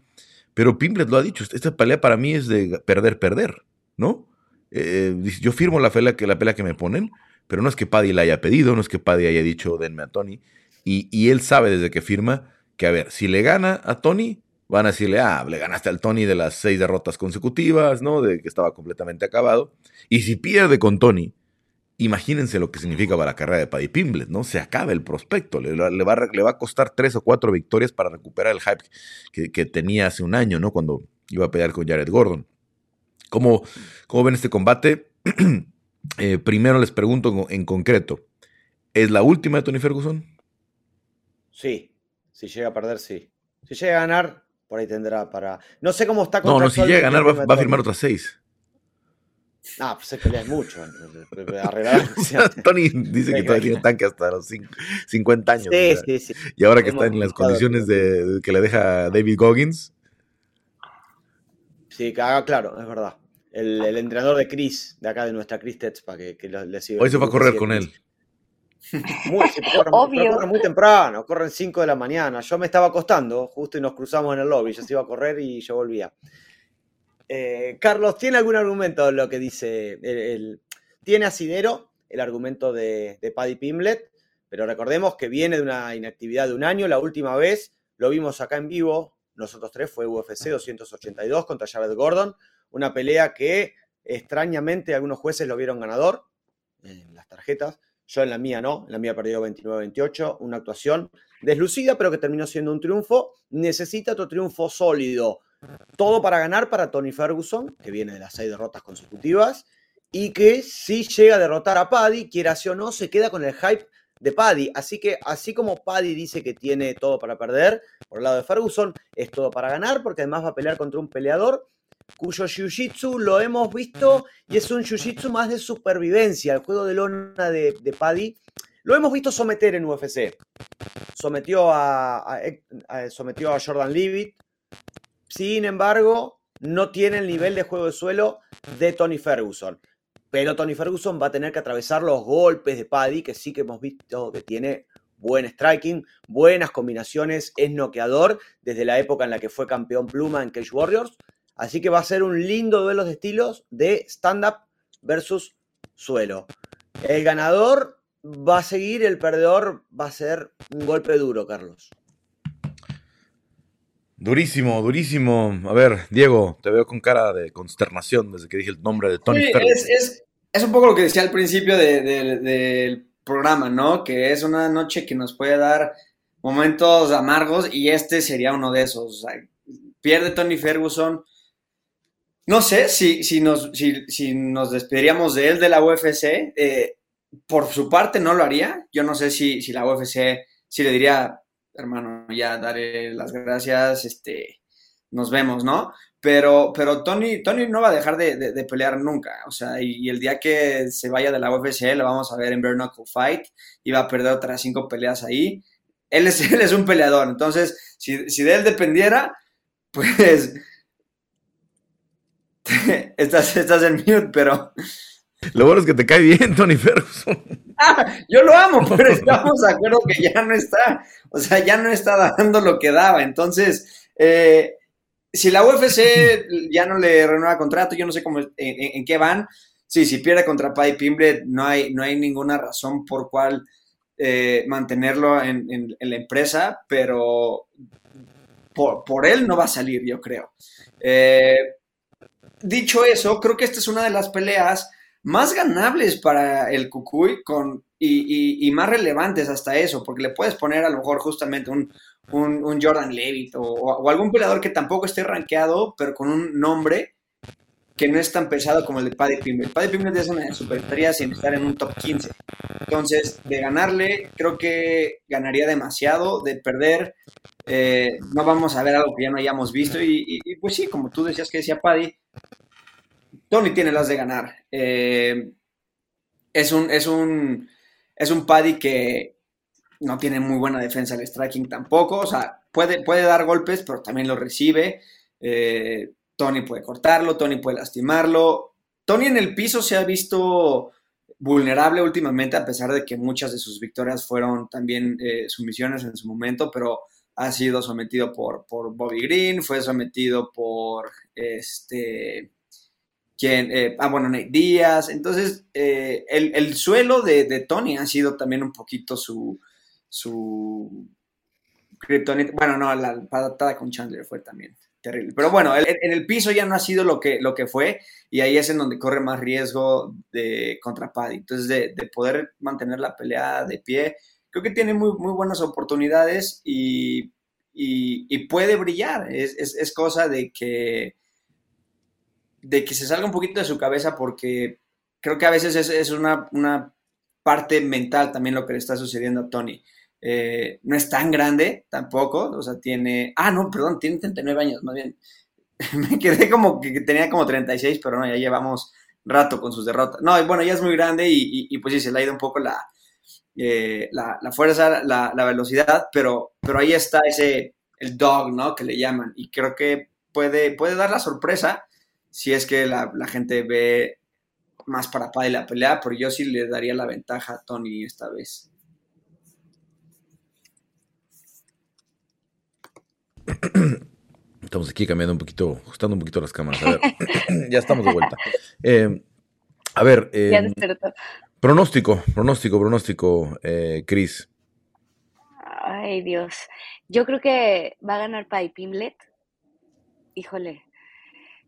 S1: Pero Pimblet lo ha dicho, esta pelea para mí es de perder, perder, ¿no? Eh, yo firmo la pelea, que, la pelea que me ponen, pero no es que Paddy la haya pedido, no es que Paddy haya dicho denme a Tony. Y, y él sabe desde que firma que, a ver, si le gana a Tony, van a decirle, ah, le ganaste al Tony de las seis derrotas consecutivas, ¿no? De que estaba completamente acabado. Y si pierde con Tony, imagínense lo que significa para la carrera de Paddy Pimblet, ¿no? Se acaba el prospecto, le, va, a costar tres o cuatro victorias para recuperar el hype que, tenía hace un año, ¿no? Cuando iba a pelear con Jared Gordon. ¿Cómo, cómo ven este combate? *clears throat* Eh, primero les pregunto en concreto, ¿es la última de Tony Ferguson?
S2: Sí, si llega a perder, sí. Si llega a ganar, por ahí tendrá para. No sé cómo está
S1: No, no, si llega a ganar va, a firmar otras seis.
S2: Ah, pues que es mucho. *laughs* *laughs*
S1: Tony dice que todavía tiene tanque hasta los 50 años.
S2: Sí, sí, sí.
S1: Y ahora que está en las condiciones de, que le deja David Goggins.
S2: Sí, claro, es verdad. El, entrenador de Chris, de acá de nuestra Chris Tetzpa, que, que le sigue.
S1: Hoy se va a correr con él. *laughs*
S2: Muy, corren, muy temprano, corren 5 de la mañana. Yo me estaba acostando justo y nos cruzamos en el lobby. Yo se iba a correr y yo volvía. Eh, Carlos, ¿tiene algún argumento lo que dice? El, tiene asidero el argumento de, de Paddy Pimlet, pero recordemos que viene de una inactividad de un año. La última vez lo vimos acá en vivo, nosotros tres, fue UFC 282 contra Jared Gordon. Una pelea que extrañamente algunos jueces lo vieron ganador en las tarjetas. Yo en la mía no, en la mía perdió 29-28, una actuación deslucida, pero que terminó siendo un triunfo. Necesita otro triunfo sólido. Todo para ganar para Tony Ferguson, que viene de las seis derrotas consecutivas, y que si llega a derrotar a Paddy, quiera o no, se queda con el hype de Paddy. Así que, así como Paddy dice que tiene todo para perder, por el lado de Ferguson, es todo para ganar, porque además va a pelear contra un peleador cuyo jiu-jitsu lo hemos visto y es un jiu-jitsu más de supervivencia. El juego de lona de, Paddy lo hemos visto someter en UFC. Sometió a, sometió a Jordan Leavitt. Sin embargo, no tiene el nivel de juego de suelo de Tony Ferguson. Pero Tony Ferguson va a tener que atravesar los golpes de Paddy, que sí que hemos visto que tiene buen striking, buenas combinaciones, es noqueador desde la época en la que fue campeón pluma en Cage Warriors. Así que va a ser un lindo duelo de estilos de stand-up versus suelo. El ganador va a seguir, el perdedor va a ser un golpe duro, Carlos.
S1: Durísimo, durísimo. A ver, Diego, te veo con cara de consternación desde que dije el nombre de Tony
S3: sí, es, es, un poco lo que decía al principio del programa, ¿no? Que es una noche que nos puede dar momentos amargos y este sería uno de esos. pierde Tony Ferguson no sé si, si, nos, si, nos despediríamos de él de la UFC. Eh, por su parte no lo haría. Yo no sé si, si la UFC, si le diría, hermano, ya daré las gracias, este, nos vemos, ¿no? Pero, pero Tony, Tony no va a dejar de, pelear nunca. O sea, y, el día que se vaya de la UFC, lo vamos a ver en Bare Fight y va a perder otras cinco peleas ahí. Él es, *laughs* él es un peleador. Entonces, si, si de él dependiera, pues *laughs* estás, estás en mute, pero.
S1: Lo bueno es que te cae bien, Tony Ferguson. *laughs*
S3: Ah, yo lo amo, pero estamos de acuerdo que ya no está, o sea, ya no está dando lo que daba. Entonces, eh, si la UFC *laughs* ya no le renueva contrato, yo no sé cómo, en, qué van. Sí, si pierde contra Paddy Pimble, no hay, no hay ninguna razón por cual eh, mantenerlo en, la empresa, pero por, por, él no va a salir, yo creo. Eh, dicho eso, creo que esta es una de las peleas más ganables para el Cucuy con, y, más relevantes hasta eso, porque le puedes poner a lo mejor justamente un, Jordan Levitt o, algún peleador que tampoco esté rankeado, pero con un nombre que no es tan pesado como el de Paddy Pimblett. Paddy Pimblett es una superestrella sin estar en un top 15. Entonces, de ganarle, creo que ganaría demasiado. De perder, eh, no vamos a ver algo que ya no hayamos visto. Y, pues sí, como tú decías que decía Paddy, Tony tiene las de ganar. Eh, es, un, es, un, es un Paddy que no tiene muy buena defensa el striking tampoco. O sea, puede, puede dar golpes, pero también lo recibe. Eh, Tony puede cortarlo, Tony puede lastimarlo. Tony en el piso se ha visto vulnerable últimamente, a pesar de que muchas de sus victorias fueron también sumisiones en su momento, pero ha sido sometido por, por Bobby Green, fue sometido por este. Quien, eh, ah, bueno, Nate Díaz. Entonces, eh, el, suelo de, Tony ha sido también un poquito su. su Bueno, no, la patada con Chandler fue también terrible. Pero bueno, en el piso ya no ha sido lo que, lo que fue y ahí es en donde corre más riesgo de contra Paddy. Entonces, de, poder mantener la pelea de pie, creo que tiene muy, muy buenas oportunidades y, puede brillar. Es, cosa de que, de que se salga un poquito de su cabeza porque creo que a veces es, es una, una parte mental también lo que le está sucediendo a Tony. Eh, no es tan grande tampoco, o sea, tiene, ah, no, perdón, tiene 39 años, más bien. *laughs* Me quedé como que tenía como 36, pero no, ya llevamos rato con sus derrotas. No, bueno, ya es muy grande y, pues sí, se le ha ido un poco la, eh, la, fuerza, la, velocidad, pero, pero ahí está ese, el dog, ¿no? Que le llaman. Y creo que puede, puede dar la sorpresa si es que la, gente ve más para Paddy la pelea, pero yo sí le daría la ventaja a Tony esta vez. *clears throat*
S1: Estamos aquí cambiando un poquito, ajustando un poquito las cámaras. A ver, *clears throat* ya estamos de vuelta. Eh, a ver, *laughs* eh, pronóstico, pronóstico, pronóstico, eh, Cris.
S4: Ay, Dios. Yo creo que va a ganar Paddy Pimlet. Híjole,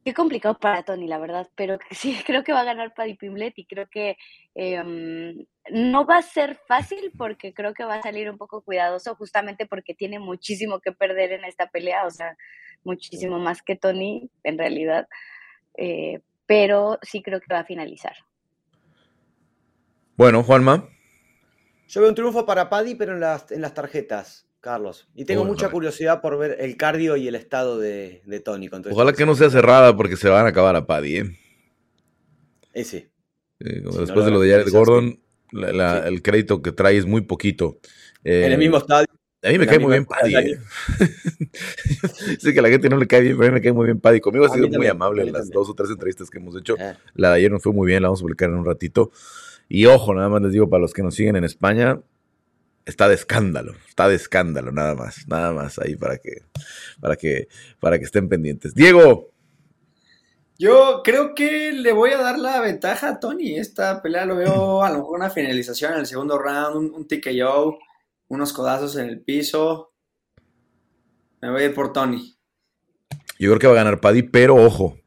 S4: qué complicado para Tony, la verdad, pero *laughs* sí, creo que va a ganar Paddy Pimlet y creo que em, no va a ser fácil porque creo que va a salir un poco cuidadoso justamente porque tiene muchísimo que perder en esta pelea, o sea, muchísimo más que Tony en realidad, eh, pero sí creo que va a finalizar.
S1: Bueno, Juanma.
S2: Yo veo un triunfo para Paddy, pero en las, en las tarjetas. Carlos. Y tengo mucha curiosidad por ver el cardio y el estado de, Tony.
S1: Ojalá que no sea cerrada porque se van a acabar a Paddy. ¿eh?
S2: Ese.
S1: después de lo de Jared Gordon, el crédito que trae es muy poquito.
S2: en el eh, mismo estadio.
S1: A mí me cae muy bien Paddy. ¿eh? *laughs* sé que a la gente no le cae bien, pero a mí me cae muy bien Paddy. Conmigo ha sido muy amable en las dos o tres entrevistas que hemos hecho. La de ayer no fue muy bien, la vamos a publicar en un ratito. Y ojo, nada más les digo para los que nos siguen en España, está de escándalo, está de escándalo, nada más, nada más ahí para que, para que, para que estén pendientes. Diego.
S3: Yo creo que le voy a dar la ventaja a Tony. Esta pelea lo veo *clears throat* a lo mejor una finalización en el segundo round, un, un TKO, unos codazos en el piso. Me voy a ir por Tony.
S1: Yo creo que va a ganar Paddy, pero ojo,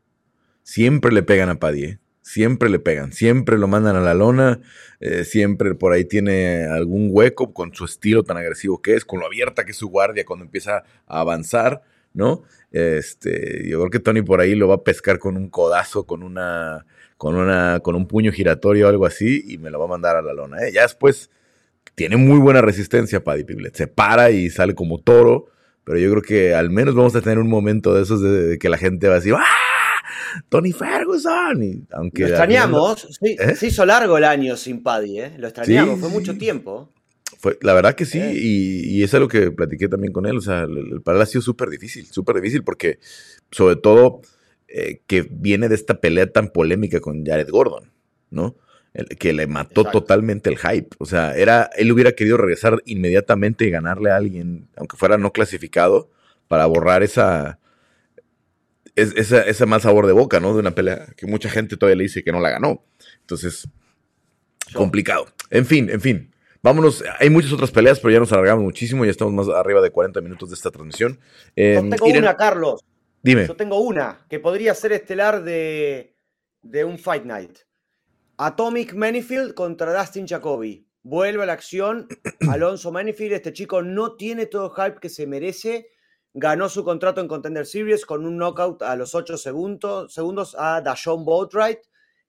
S1: siempre le pegan a Paddy, ¿eh? Siempre le pegan, siempre lo mandan a la lona, eh, siempre por ahí tiene algún hueco con su estilo tan agresivo que es, con lo abierta que es su guardia cuando empieza a avanzar, ¿no? Este, yo creo que Tony por ahí lo va a pescar con un codazo, con una, con una, con un puño giratorio o algo así y me lo va a mandar a la lona. ¿eh? Ya después tiene muy buena resistencia Paddy Piblet, se para y sale como toro, pero yo creo que al menos vamos a tener un momento de esos de, de que la gente va a decir, ¡ah! Tony Ferguson. Y, aunque
S2: lo extrañamos, ¿Eh? se hizo largo el año sin Paddy, ¿eh? lo extrañamos, fue mucho tiempo.
S1: Fue, la verdad que sí, ¿Eh? y, eso es lo que platiqué también con él. O sea, el, él ha sido súper difícil, súper difícil, porque sobre todo eh, que viene de esta pelea tan polémica con Jared Gordon, ¿no? que le mató totalmente el hype. O sea, era, él hubiera querido regresar inmediatamente y ganarle a alguien, aunque fuera no clasificado, para borrar esa, es, ese mal sabor de boca, ¿no? De una pelea que mucha gente todavía le dice que no la ganó. Entonces, complicado. En fin, en fin. Vámonos, hay muchas otras peleas, pero ya nos alargamos muchísimo, ya estamos más arriba de 40 minutos de esta transmisión.
S2: Yo tengo una, Carlos.
S1: Dime.
S2: Yo tengo una que podría ser estelar de, de un Fight Night. Atomic Manifield contra Dustin Jacoby. Vuelve a la acción. *clears throat* Alonso Manifield, este chico no tiene todo el hype que se merece ganó su contrato en Contender Series con un knockout a los 8 segundos, a Dashon Boatwright.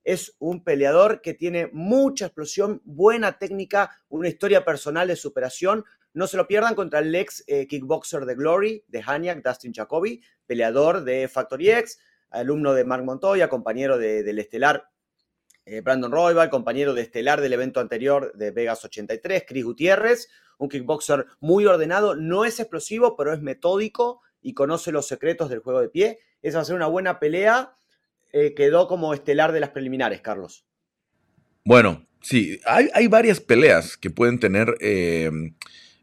S2: Es un peleador que tiene mucha explosión, buena técnica, una historia personal de superación. No se lo pierdan contra el ex eh, kickboxer de Glory, de Haniak, Dustin Jacoby, peleador de Factory X, alumno de Mark Montoya, compañero del estelar eh, Brandon Roybal, compañero de estelar del evento anterior de Vegas 83, Chris Gutiérrez, un kickboxer muy ordenado, no es explosivo, pero es metódico y conoce los secretos del juego de pie. Esa va a ser una buena pelea. Eh, quedó como estelar de las preliminares, Carlos.
S1: Bueno, sí, hay, varias peleas que pueden tener, eh,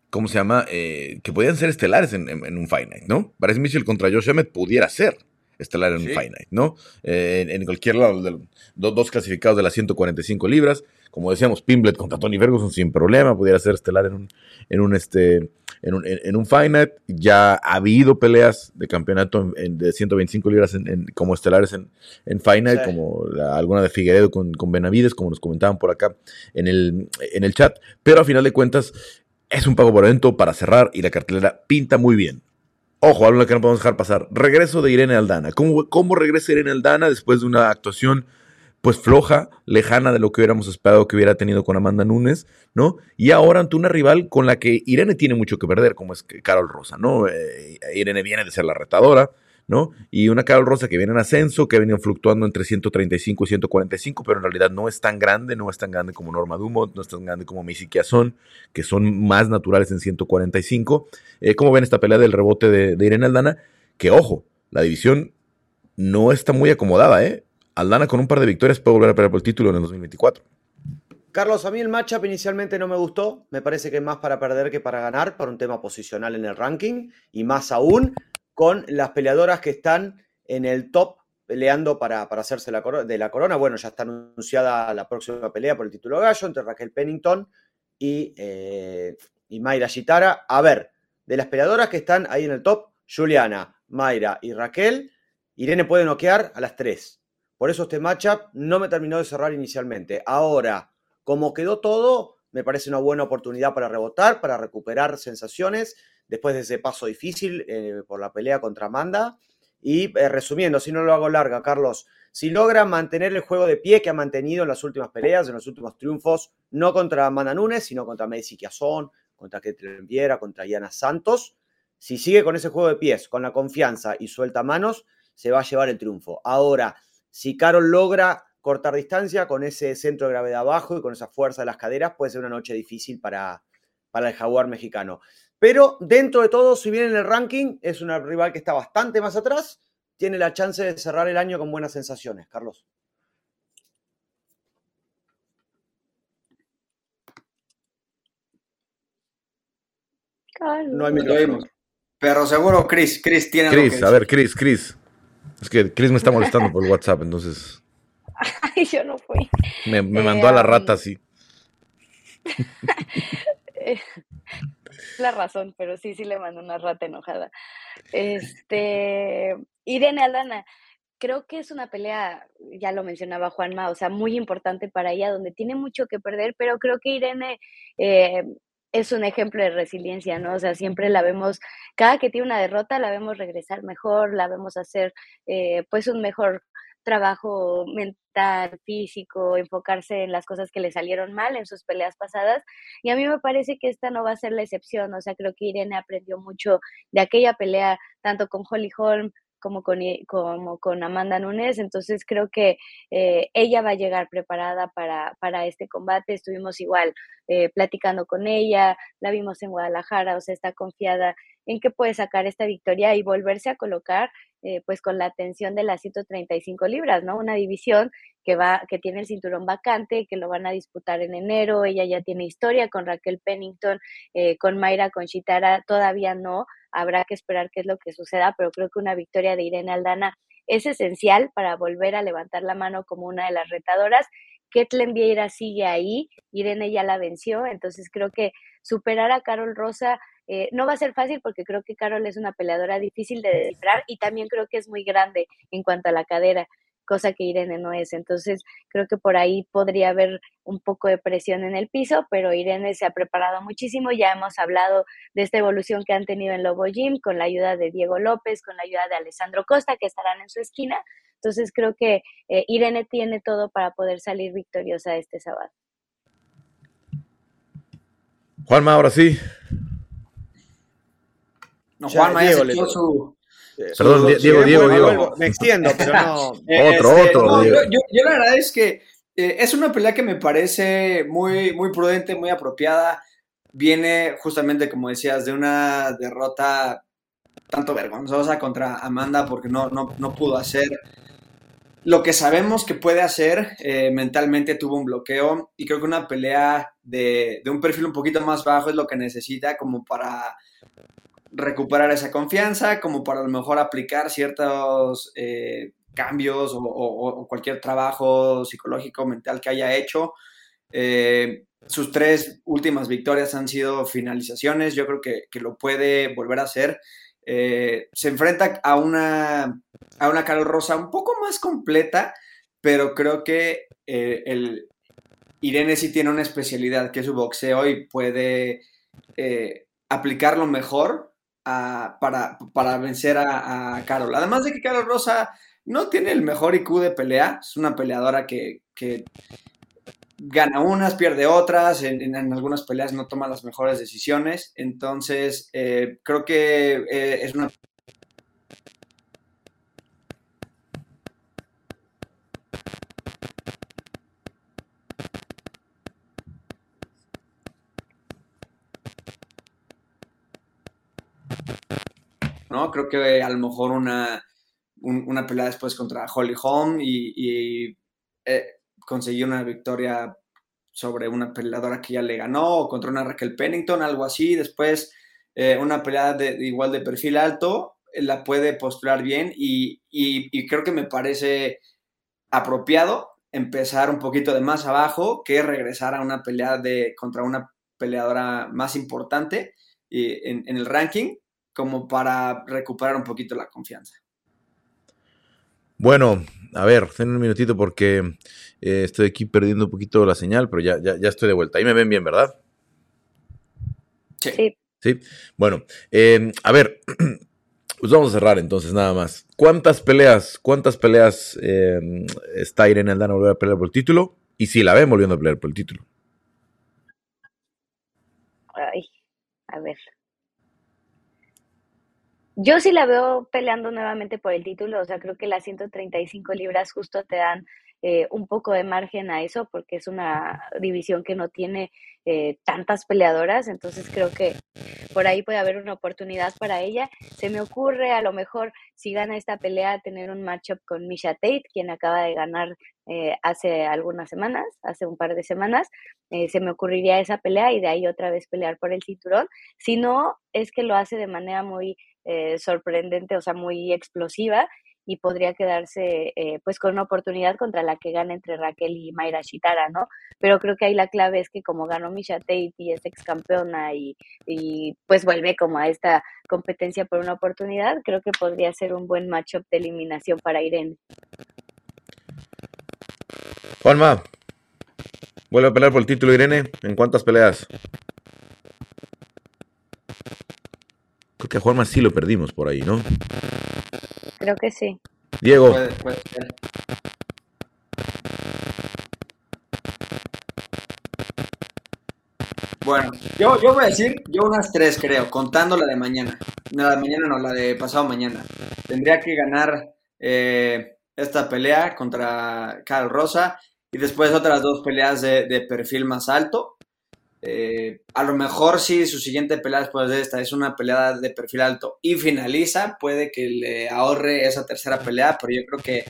S1: ¿cómo se llama? Eh, que podrían ser estelares en, un Fight ¿no? Bryce Mitchell contra Josh Emmett pudiera ser estelar en Fight Night, ¿no? en cualquier lado, de, dos clasificados de las 145 libras como decíamos, Pimblet contra Tony Ferguson sin problema, pudiera ser estelar en un, en un, este, en un, en, un Fight Ya ha habido peleas de campeonato de 125 libras como estelares en, en Fight como alguna de Figueredo con, con, Benavides, como nos comentaban por acá en el, en el chat. Pero a final de cuentas, es un pago por evento para cerrar y la cartelera pinta muy bien. Ojo, algo que no podemos dejar pasar. Regreso de Irene Aldana. ¿Cómo, cómo regresa Irene Aldana después de una actuación pues floja, lejana de lo que hubiéramos esperado que hubiera tenido con Amanda Nunes, ¿no? Y ahora ante una rival con la que Irene tiene mucho que perder, como es Carol Rosa, ¿no? Eh, Irene viene de ser la retadora, ¿no? Y una Carol Rosa que viene en ascenso, que ha venido fluctuando entre 135 y 145, pero en realidad no es tan grande, no es tan grande como Norma Dumont, no es tan grande como Missy Kiazón, que son más naturales en 145. Eh, ¿Cómo ven esta pelea del rebote de, Irene Aldana? Que ojo, la división no está muy acomodada, ¿eh? Aldana con un par de victorias puede volver a pelear por el título en el 2024.
S2: Carlos, a mí el matchup inicialmente no me gustó. Me parece que es más para perder que para ganar, por un tema posicional en el ranking. Y más aún con las peleadoras que están en el top peleando para, hacerse la de la corona. Bueno, ya está anunciada la próxima pelea por el título gallo entre Raquel Pennington y, eh, y Mayra Gitara. A ver, de las peleadoras que están ahí en el top, Juliana, Mayra y Raquel, Irene puede noquear a las tres. Por eso este matchup no me terminó de cerrar inicialmente. Ahora, como quedó todo, me parece una buena oportunidad para rebotar, para recuperar sensaciones después de ese paso difícil eh, por la pelea contra Amanda. Y eh, resumiendo, si no lo hago larga, Carlos, si logra mantener el juego de pie que ha mantenido en las últimas peleas, en los últimos triunfos, no contra Amanda Nunes, sino contra Messi Quiazón, contra Ketlen Viera, contra Iana Santos, si sigue con ese juego de pies, con la confianza y suelta manos, se va a llevar el triunfo. Ahora, si Carol logra cortar distancia con ese centro de gravedad bajo y con esa fuerza de las caderas, puede ser una noche difícil para, para el jaguar mexicano. Pero dentro de todo, si bien en el ranking es una rival que está bastante más atrás, tiene la chance de cerrar el año con buenas sensaciones, Carlos.
S3: No hay micrófono. Pero seguro Chris, Chris tiene
S1: Chris, a ver, Chris, Chris. Es que Chris me está molestando por WhatsApp, entonces. *laughs*
S4: Ay, yo no fui.
S1: Me, mandó a la rata, sí. *laughs* *laughs*
S4: la razón, pero sí, sí le mandó una rata enojada. Este, Irene Aldana, creo que es una pelea, ya lo mencionaba Juanma, o sea, muy importante para ella, donde tiene mucho que perder, pero creo que Irene eh, es un ejemplo de resiliencia, ¿no? O sea, siempre la vemos, cada que tiene una derrota, la vemos regresar mejor, la vemos hacer eh, pues un mejor trabajo mental, físico, enfocarse en las cosas que le salieron mal en sus peleas pasadas. Y a mí me parece que esta no va a ser la excepción. O sea, creo que Irene aprendió mucho de aquella pelea, tanto con Holly Holm como con, como con Amanda Nunes, entonces creo que eh, ella va a llegar preparada para, para este combate, estuvimos igual eh, platicando con ella, la vimos en Guadalajara, o sea, está confiada en que puede sacar esta victoria y volverse a colocar eh, pues con la atención de las 135 libras, ¿no? Una división que va, que tiene el cinturón vacante, que lo van a disputar en enero, ella ya tiene historia con Raquel Pennington, con Mayra, con Chitara, todavía no, habrá que esperar qué es lo que suceda, pero creo que una victoria de Irene Aldana es esencial para volver a levantar la mano como una de las retadoras. Ketlen Vieira sigue ahí, Irene ya la venció, entonces creo que superar a Carol Rosa eh, no va a ser fácil porque creo que Carol es una peleadora difícil de descifrar y también creo que es muy grande en cuanto a la cadera cosa que Irene no es. Entonces, creo que por ahí podría haber un poco de presión en el piso, pero Irene se ha preparado muchísimo. Ya hemos hablado de esta evolución que han tenido en Lobo Gym con la ayuda de Diego López, con la ayuda de Alessandro Costa, que estarán en su esquina. Entonces, creo que eh, Irene tiene todo para poder salir victoriosa este sábado.
S1: Juanma, ahora sí.
S3: No, Juanma ya se su,
S1: Perdón, Diego, Diego, Diego.
S2: Me extiendo, pero no. *laughs*
S1: otro,
S3: este,
S1: otro.
S3: yo, la verdad es que eh, es una pelea que me parece muy, muy prudente, muy apropiada. Viene justamente, como decías, de una derrota tanto vergonzosa contra Amanda porque no, no, pudo hacer lo que sabemos que puede hacer. Eh, mentalmente tuvo un bloqueo y creo que una pelea de, de un perfil un poquito más bajo es lo que necesita como para recuperar esa confianza, como para a lo mejor aplicar ciertos eh, cambios o, cualquier trabajo psicológico, mental que haya hecho. Eh, sus tres últimas victorias han sido finalizaciones, yo creo que, lo puede volver a hacer. Eh, se enfrenta a una, a una Carol Rosa un poco más completa, pero creo que el Irene sí tiene una especialidad que es su boxeo y puede aplicarlo mejor para, para, vencer a, Carol. Además de que Carol Rosa no tiene el mejor IQ de pelea, es una peleadora que, gana unas, pierde otras, en, algunas peleas no toma las mejores decisiones, entonces eh, creo que eh, es una ¿no? Creo que a lo mejor una una pelea después contra Holly Holm y, eh, consiguió una victoria sobre una peleadora que ya le ganó, o contra una Raquel Pennington, algo así. Después, eh, una pelea de, igual de perfil alto, la puede postular bien y, y, creo que me parece apropiado empezar un poquito de más abajo que regresar a una pelea de, contra una peleadora más importante en, en el ranking como para recuperar un poquito la confianza.
S1: Bueno, a ver, ten un minutito porque eh, estoy aquí perdiendo un poquito la señal, pero ya, ya, estoy de vuelta. Ahí me ven bien, ¿verdad?
S4: Sí.
S1: Sí. Bueno, em, a ver, *clears throat* pues vamos a cerrar entonces nada más. ¿Cuántas peleas, cuántas peleas em, está Irene Aldana volver a pelear por el título? Y si la ven volviendo a pelear por el título.
S4: Ay, a ver. Yo sí la veo peleando nuevamente por el título, o sea, creo que las 135 libras justo te dan eh, un poco de margen a eso, porque es una división que no tiene eh, tantas peleadoras, entonces creo que por ahí puede haber una oportunidad para ella. Se me ocurre a lo mejor si gana esta pelea tener un matchup con Misha Tate, quien acaba de ganar eh, hace algunas semanas, hace un par de semanas, se me ocurriría esa pelea y de ahí otra vez pelear por el cinturón. Si no, es que lo hace de manera muy eh, sorprendente, o sea, muy explosiva y podría quedarse eh, pues con una oportunidad contra la que gana entre Raquel y Mayra Shitara, ¿no? Pero creo que ahí la clave es que como ganó Misha Tate y es ex campeona y, y, pues vuelve como a esta competencia por una oportunidad, creo que podría ser un buen matchup de eliminación para Irene.
S1: Juanma, vuelve a pelear por el título Irene, ¿en cuántas peleas? Creo que a Juanma sí lo perdimos por ahí, ¿no?
S4: Creo que sí.
S1: Diego.
S3: bueno, yo, yo voy a decir, yo unas tres creo, contando la de mañana. No, la de mañana no, la de pasado mañana. Tendría que ganar eh, esta pelea contra Carl Rosa y después otras dos peleas de, de perfil más alto. Eh, a lo mejor si su siguiente pelea después de esta es una pelea de perfil alto y finaliza, puede que le ahorre esa tercera pelea, pero yo creo que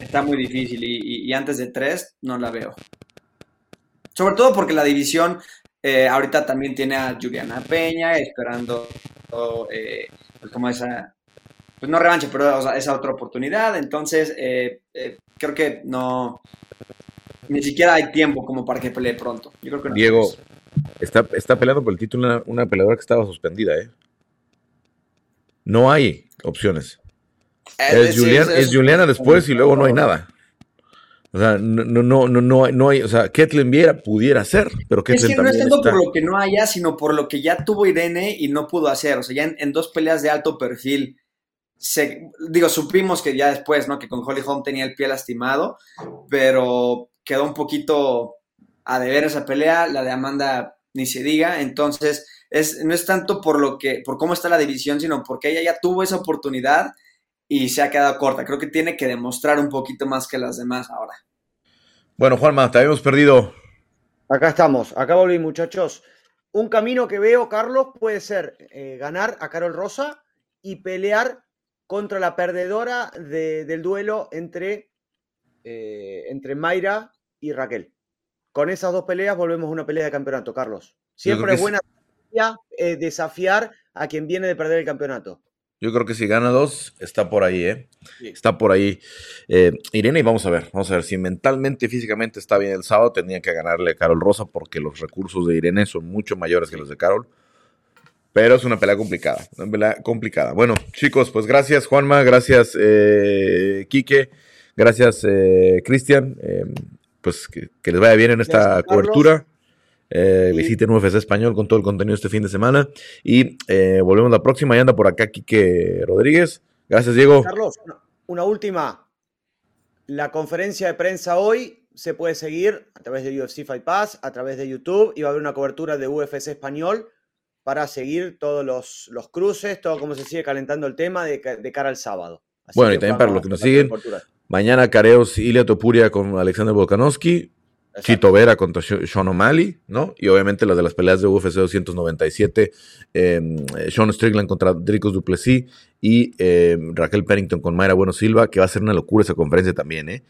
S3: está muy difícil y, antes de tres no la veo. Sobre todo porque la división eh, ahorita también tiene a Juliana Peña esperando eh, pues como esa, pues no revancha, pero esa otra oportunidad. Entonces, creo que no, ni siquiera hay tiempo como para que pelee pronto.
S1: Diego, está, está peleando por el título una, peleadora que estaba suspendida, ¿eh? No hay opciones. Es, Juliana después y luego no hay nada. O sea, no, no, no, no, no hay, o sea, Ketlin Viera pudiera ser, pero Ketlin
S3: es que no es tanto por lo que no haya, sino por lo que ya tuvo Irene y no pudo hacer. O sea, ya en, dos peleas de alto perfil, se, digo, supimos que ya después, ¿no? Que con Holly Holm tenía el pie lastimado, pero quedó un poquito a deber esa pelea, la de Amanda ni se diga, entonces es, no es tanto por lo que, por cómo está la división, sino porque ella ya tuvo esa oportunidad y se ha quedado corta. Creo que tiene que demostrar un poquito más que las demás ahora.
S1: Bueno, Juanma, te habíamos perdido.
S2: Acá estamos, acá volví, muchachos. Un camino que veo, Carlos, puede ser eh, ganar a Carol Rosa y pelear contra la perdedora del duelo entre, eh, entre Mayra y Raquel. Con esas dos peleas volvemos a una pelea de campeonato, Carlos. Siempre es buena eh, desafiar a quien viene de perder el campeonato.
S1: Yo creo que si gana dos, está por ahí, ¿eh? Está por ahí. Eh, Irene, y vamos a ver, vamos a ver si mentalmente y físicamente está bien el sábado, tendría que ganarle a Carol Rosa porque los recursos de Irene son mucho mayores que los de Carol. Pero es una pelea complicada, una pelea complicada. Bueno, chicos, pues gracias Juanma, gracias eh, Quique, gracias eh, Cristian pues que, les vaya bien en esta cobertura. Eh, visiten UFC Español con todo el contenido este fin de semana. Y eh, volvemos la próxima. Y anda por acá Quique Rodríguez. Gracias, Diego.
S2: Carlos, una, última. La conferencia de prensa hoy se puede seguir a través de UFC Fight Pass, a través de YouTube. Y va a haber una cobertura de UFC Español para seguir todos los, los cruces, todo cómo se sigue calentando el tema de, cara al sábado.
S1: bueno, y también para los que nos siguen, Mañana Careos Ilia Topuria con Alexander Volkanovski. Chito Vera contra Sean O'Malley, ¿no? Y obviamente las de las peleas de UFC 297, em, Sean Strickland contra Dricos Duplessis y em, Raquel Pennington con Mayra Bueno Silva, que va a ser una locura esa conferencia también, ¿eh?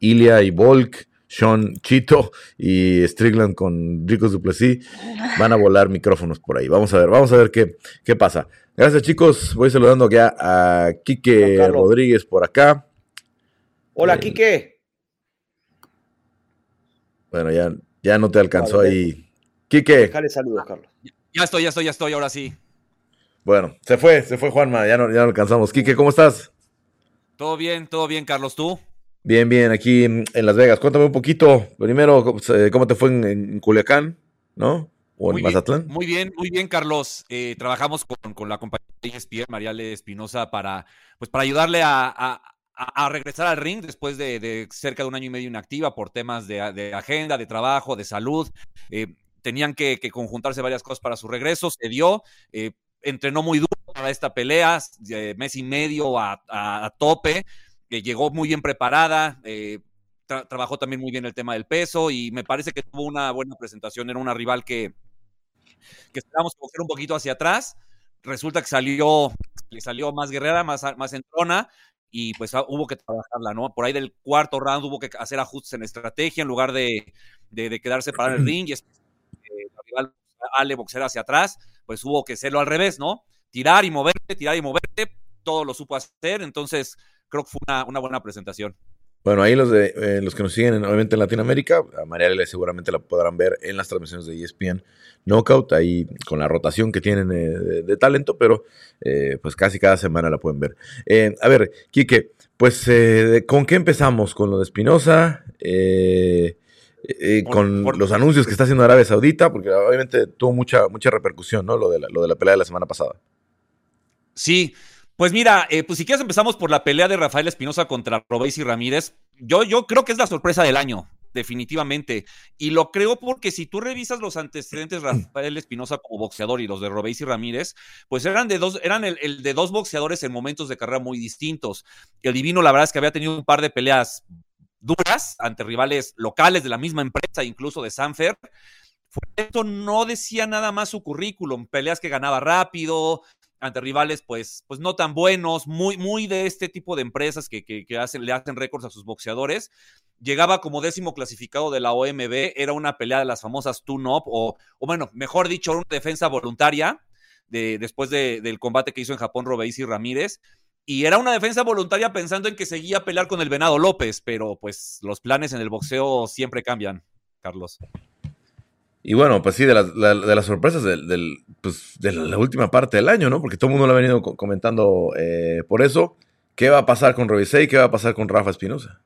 S1: Ilia y Volk, Sean Chito y Strickland con Dricos Duplessis van a volar micrófonos por ahí. Vamos a ver, vamos a ver qué, qué pasa. Gracias chicos, voy saludando ya a Quique Rodríguez por acá.
S2: Hola, Quique.
S1: Bueno, ya, ya no te alcanzó ahí. Quique.
S2: Déjale saludos, Carlos.
S5: Ya estoy, ya estoy, ya estoy, ahora sí.
S1: Bueno, se fue, se fue Juanma, ya no, ya no alcanzamos. Quique, ¿cómo estás?
S5: Todo bien, todo bien, Carlos, ¿tú?
S1: Bien, bien, aquí en, Las Vegas. Cuéntame un poquito, primero, cómo te fue en, Culiacán, ¿no?
S5: O en Mazatlán. muy bien, muy bien, Carlos. Eh, trabajamos con, la compañía ESPN, Mariale Espinosa, para, pues, para ayudarle a, a, regresar al ring después de, cerca de un año y medio inactiva por temas de, agenda, de trabajo, de salud. Eh, tenían que, conjuntarse varias cosas para su regreso, se dio. Eh, entrenó muy duro para esta pelea, mes y medio a, tope. Eh, llegó muy bien preparada. trabajó también muy bien el tema del peso y me parece que tuvo una buena presentación. Era una rival que, que esperábamos coger un poquito hacia atrás. Resulta que salió, salió más guerrera, más, más entrona y pues ah, hubo que trabajarla, ¿no? Por ahí del cuarto round hubo que hacer ajustes en estrategia en lugar de, de, quedarse para el ring y es, eh, rival Ale boxear hacia atrás, pues hubo que hacerlo al revés, ¿no? Tirar y moverte, tirar y moverte, todo lo supo hacer, entonces creo que fue una, una buena presentación.
S1: Bueno, ahí los de eh, los que nos siguen obviamente en Latinoamérica, a María seguramente la podrán ver en las transmisiones de ESPN Knockout, ahí con la rotación que tienen eh, de, talento, pero eh, pues casi cada semana la pueden ver. a ver, Quique, pues ¿con qué empezamos? ¿Con lo de Espinosa? con los anuncios que está haciendo Arabia Saudita, porque obviamente tuvo mucha, mucha repercusión, ¿no? Lo de, la, lo de la pelea de la semana pasada.
S5: Sí, pues mira, eh, pues si quieres empezamos por la pelea de Rafael Espinosa contra Robéis y Ramírez. Yo, yo creo que es la sorpresa del año, definitivamente. Y lo creo porque si tú revisas los antecedentes de Rafael Espinosa como boxeador y los de Robéis y Ramírez, pues eran de dos, eran el, de dos boxeadores en momentos de carrera muy distintos. El Divino, la verdad es que había tenido un par de peleas duras ante rivales locales de la misma empresa, incluso de Sanfer. Esto no decía nada más su currículum, peleas que ganaba rápido, ante rivales pues, pues no tan buenos, muy, muy de este tipo de empresas que, que, hacen, le hacen récords a sus boxeadores. Llegaba como décimo clasificado de la OMB, era una pelea de las famosas tune-up, o, o, bueno, mejor dicho, una defensa voluntaria de, después del combate que hizo en Japón Robéis y Ramírez. Y era una defensa voluntaria pensando en que seguía a pelear con el Venado López, pero pues los planes en el boxeo siempre cambian, Carlos.
S1: Y bueno, pues sí, de las, de las sorpresas del, pues, de la última parte del año, ¿no? Porque todo el mundo lo ha venido comentando eh, por eso. ¿Qué va a pasar con Robisei? ¿Qué va a pasar con Rafa Espinosa?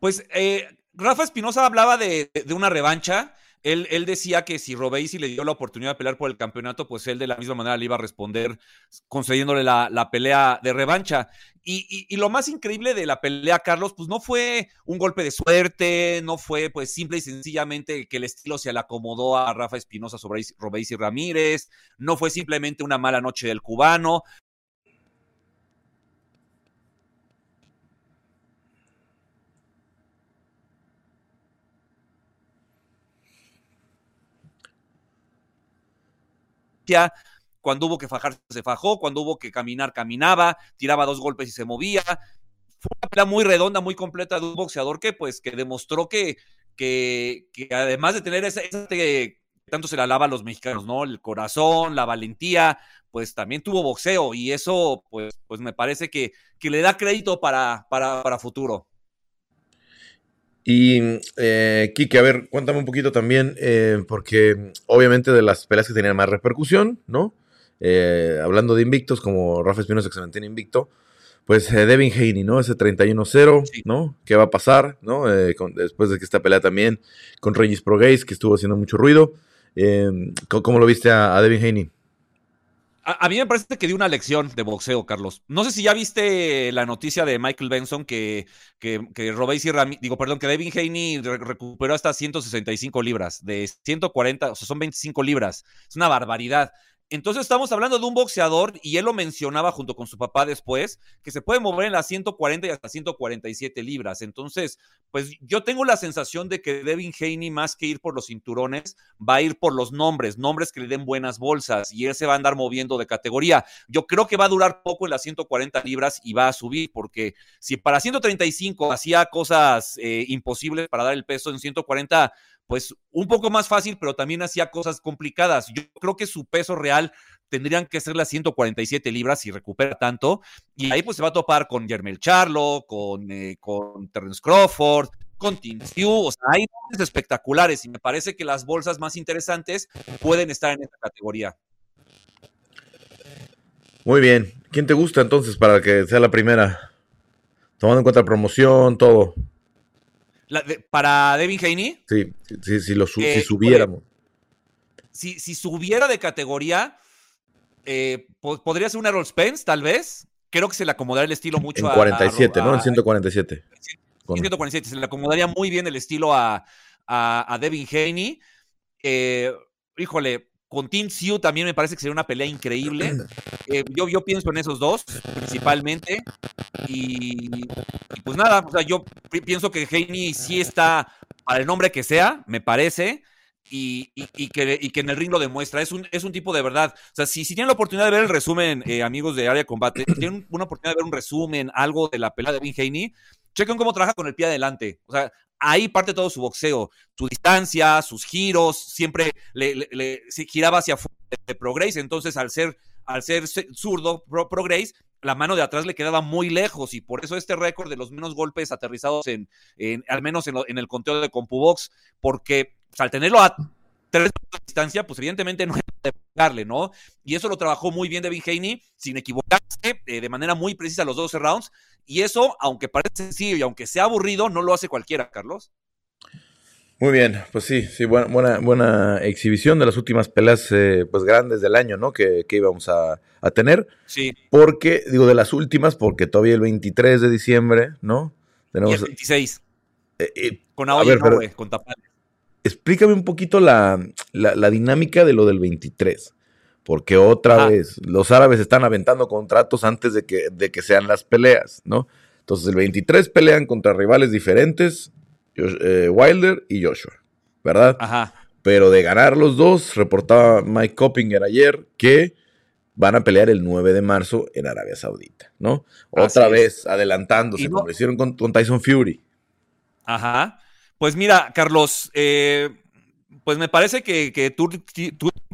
S5: Pues eh, Rafa Espinosa hablaba de, de, una revancha él, decía que si Robesi le dio la oportunidad de pelear por el campeonato, pues él de la misma manera le iba a responder concediéndole la, pelea de revancha. Y, lo más increíble de la pelea, Carlos, pues no fue un golpe de suerte, no fue pues simple y sencillamente que el estilo se le acomodó a Rafa Espinosa sobre y Ramírez, no fue simplemente una mala noche del cubano, cuando hubo que fajarse se fajó, cuando hubo que caminar caminaba, tiraba dos golpes y se movía. Fue una pelea muy redonda, muy completa de un boxeador que pues que demostró que, que, además de tener ese, ese tanto se le alaba a los mexicanos, ¿no? El corazón, la valentía, pues también tuvo boxeo y eso pues, pues me parece que, que le da crédito para, para, para futuro.
S1: Y, eh, Kike, a ver, cuéntame un poquito también, eh, porque obviamente de las peleas que tenían más repercusión, ¿no? Eh, hablando de invictos, como Rafa Espinosa que se mantiene invicto, pues eh, Devin Haney, ¿no? Ese 31-0, ¿no? ¿Qué va a pasar, ¿no? después de que esta pelea también con Regis Pro que estuvo haciendo mucho ruido. ¿cómo, lo viste a, a Devin Haney?
S5: A, mí me parece que dio una lección de boxeo, Carlos. No sé si ya viste la noticia de Michael Benson que, que, que y digo, perdón, que Devin Haney recuperó hasta 165 libras, de 140, o sea, son 25 libras. Es una barbaridad. Entonces estamos hablando de un boxeador, y él lo mencionaba junto con su papá después, que se puede mover en las 140 y hasta 147 libras. Entonces, pues yo tengo la sensación de que Devin Haney, más que ir por los cinturones, va a ir por los nombres, nombres que le den buenas bolsas, y él se va a andar moviendo de categoría. Yo creo que va a durar poco en las 140 libras y va a subir, porque si para 135 hacía cosas eh, imposibles para dar el peso en 140 pues un poco más fácil, pero también hacía cosas complicadas. Yo creo que su peso real tendrían que ser las 147 libras si recupera tanto. Y ahí pues se va a topar con Jermel Charlo, con, eh, con Terrence Crawford, con Tim O sea, hay nombres espectaculares y me parece que las bolsas más interesantes pueden estar en esta categoría.
S1: Muy bien. ¿Quién te gusta entonces para que sea la primera? Tomando en cuenta promoción, todo
S5: para Devin Haney.
S1: Sí, sí, sí, lo si subiéramos.
S5: Si, si, subiera de categoría, eh, podría ser un Errol Spence, tal vez. Creo que se le acomodaría el estilo mucho
S1: en 47, ¿no? En 147.
S5: En 147, se le acomodaría muy bien el estilo a, a, Devin Haney. Eh, híjole, con Team Siu también me parece que sería una pelea increíble. *clears throat* Eh, yo, yo pienso en esos dos, principalmente. Y, pues nada, o sea, yo pienso que Heini sí está para el nombre que sea, me parece. Y, que, que, en el ring lo demuestra. Es un, es un tipo de verdad. O sea, si, si tienen la oportunidad de ver el resumen, eh, amigos de Área Combate, tienen una oportunidad de ver un resumen, algo de la pelea de Vin Haney, chequen cómo trabaja con el pie adelante. O sea, ahí parte todo su boxeo, su distancia, sus giros, siempre le, giraba hacia afuera de Progress, entonces al ser, al ser zurdo Progress, la mano de atrás le quedaba muy lejos y por eso este récord de los menos golpes aterrizados en, al menos en, el conteo de CompuBox, porque pues, al tenerlo a tres de distancia, pues evidentemente no es de pegarle, ¿no? Y eso lo trabajó muy bien Devin Haney, sin equivocarse, eh, de manera muy precisa los 12 rounds, y eso, aunque parece sencillo y aunque sea aburrido, no lo hace cualquiera, Carlos.
S1: Muy bien, pues sí, sí, buena, buena, exhibición de las últimas peleas eh, pues grandes del año, ¿no? Que, íbamos a, tener.
S5: Sí.
S1: Porque, digo, de las últimas, porque todavía el 23 de diciembre, ¿no?
S5: Tenemos, el 26.
S1: Eh, eh,
S5: con Aoye con Tapales.
S1: Explícame un poquito la, dinámica de lo del 23. Porque otra vez, los árabes están aventando contratos antes de que, de que sean las peleas, ¿no? Entonces, el 23 pelean contra rivales diferentes eh, Wilder y Joshua, ¿verdad?
S5: Ajá.
S1: Pero de ganar los dos, reportaba Mike Coppinger ayer que van a pelear el 9 de marzo en Arabia Saudita, ¿no? Otra vez adelantándose, como lo hicieron con, Tyson Fury.
S5: Ajá. Pues mira, Carlos, eh, pues me parece que, que tú,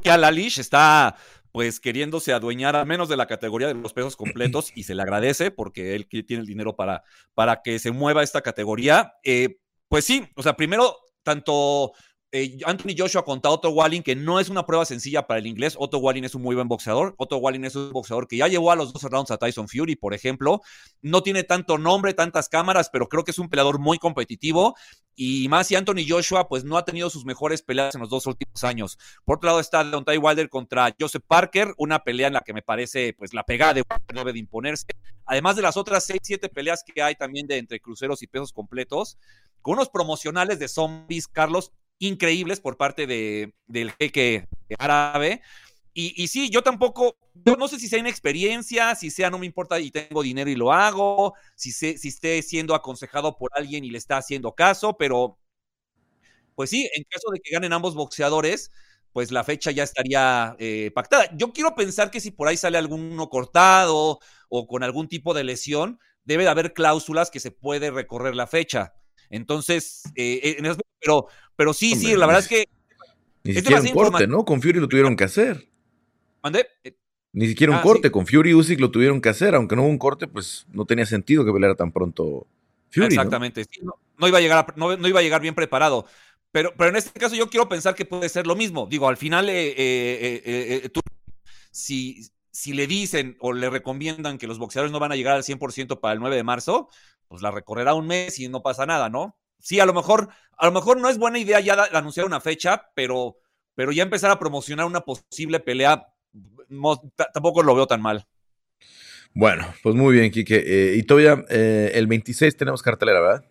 S5: Alalish está pues queriéndose adueñar al menos de la categoría de los pesos completos y se le agradece porque él tiene el dinero para, para que se mueva esta categoría. Eh, pues sí, o sea, primero, tanto eh, Anthony Joshua contra Otto Walling, que no es una prueba sencilla para el inglés. Otto Walling es un muy buen boxeador. Otto Walling es un boxeador que ya llevó a los dos rounds a Tyson Fury, por ejemplo. No tiene tanto nombre, tantas cámaras, pero creo que es un peleador muy competitivo. Y más si Anthony Joshua, pues no ha tenido sus mejores peleas en los dos últimos años. Por otro lado está Deontay Wilder contra Joseph Parker, una pelea en la que me parece, pues la pegada de Wilder debe de imponerse. Además de las otras seis, siete peleas que hay también de entre cruceros y pesos completos con unos promocionales de zombies, Carlos, increíbles por parte de, del jeque árabe. Y, sí, yo tampoco, yo no sé si sea inexperiencia, si sea no me importa y tengo dinero y lo hago, si, sé, si esté siendo aconsejado por alguien y le está haciendo caso, pero pues sí, en caso de que ganen ambos boxeadores, pues la fecha ya estaría eh, pactada. Yo quiero pensar que si por ahí sale alguno cortado o con algún tipo de lesión, debe de haber cláusulas que se puede recorrer la fecha. Entonces, eh, en pero, pero sí, sí, la verdad es que.
S1: Ni siquiera un corte, ¿no? Con Fury lo tuvieron que hacer.
S5: ¿Mande?
S1: Eh, Ni siquiera un ah, corte, con Fury y Usyk lo tuvieron que hacer, aunque no hubo un corte, pues no tenía sentido que peleara tan pronto Fury.
S5: Exactamente, ¿no? iba a llegar, no, iba a llegar bien preparado. Pero, pero en este caso yo quiero pensar que puede ser lo mismo. Digo, al final, eh, tú, si, si le dicen o le recomiendan que los boxeadores no van a llegar al 100% para el 9 de marzo, pues la recorrerá un mes y no pasa nada, ¿no? Sí, a lo mejor, a lo mejor no es buena idea ya anunciar una fecha, pero, pero ya empezar a promocionar una posible pelea, tampoco lo veo tan mal.
S1: Bueno, pues muy bien, Kike. Eh, y todavía eh, el 26 tenemos cartelera, ¿verdad?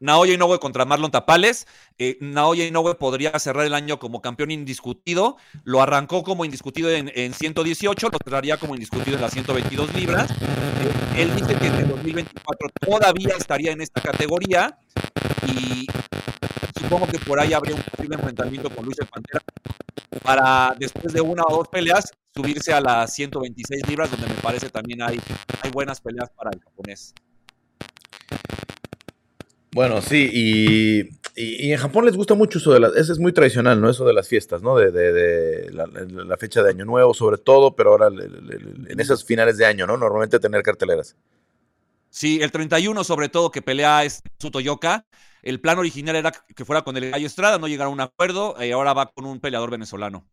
S5: Naoya Inoue contra Marlon Tapales. Eh, Naoya Inoue podría cerrar el año como campeón indiscutido. Lo arrancó como indiscutido en, 118, lo cerraría como indiscutido en las 122 libras. Eh, él dice que en el 2024 todavía estaría en esta categoría y supongo que por ahí habría un posible enfrentamiento con Luis Pantera para después de una o dos peleas subirse a las 126 libras, donde me parece también hay buenas peleas para el japonés.
S1: Bueno, sí, y, en Japón les gusta mucho eso de las, eso es muy tradicional, ¿no? Eso de las fiestas, ¿no? De, la, fecha de Año Nuevo, sobre todo, pero ahora en esos finales de año, ¿no? Normalmente tener carteleras.
S5: Sí, el 31 sobre todo que pelea es Tsutoyoka. El plan original era que fuera con el Gallo Estrada, no llegaron a un acuerdo y ahora va con un peleador venezolano.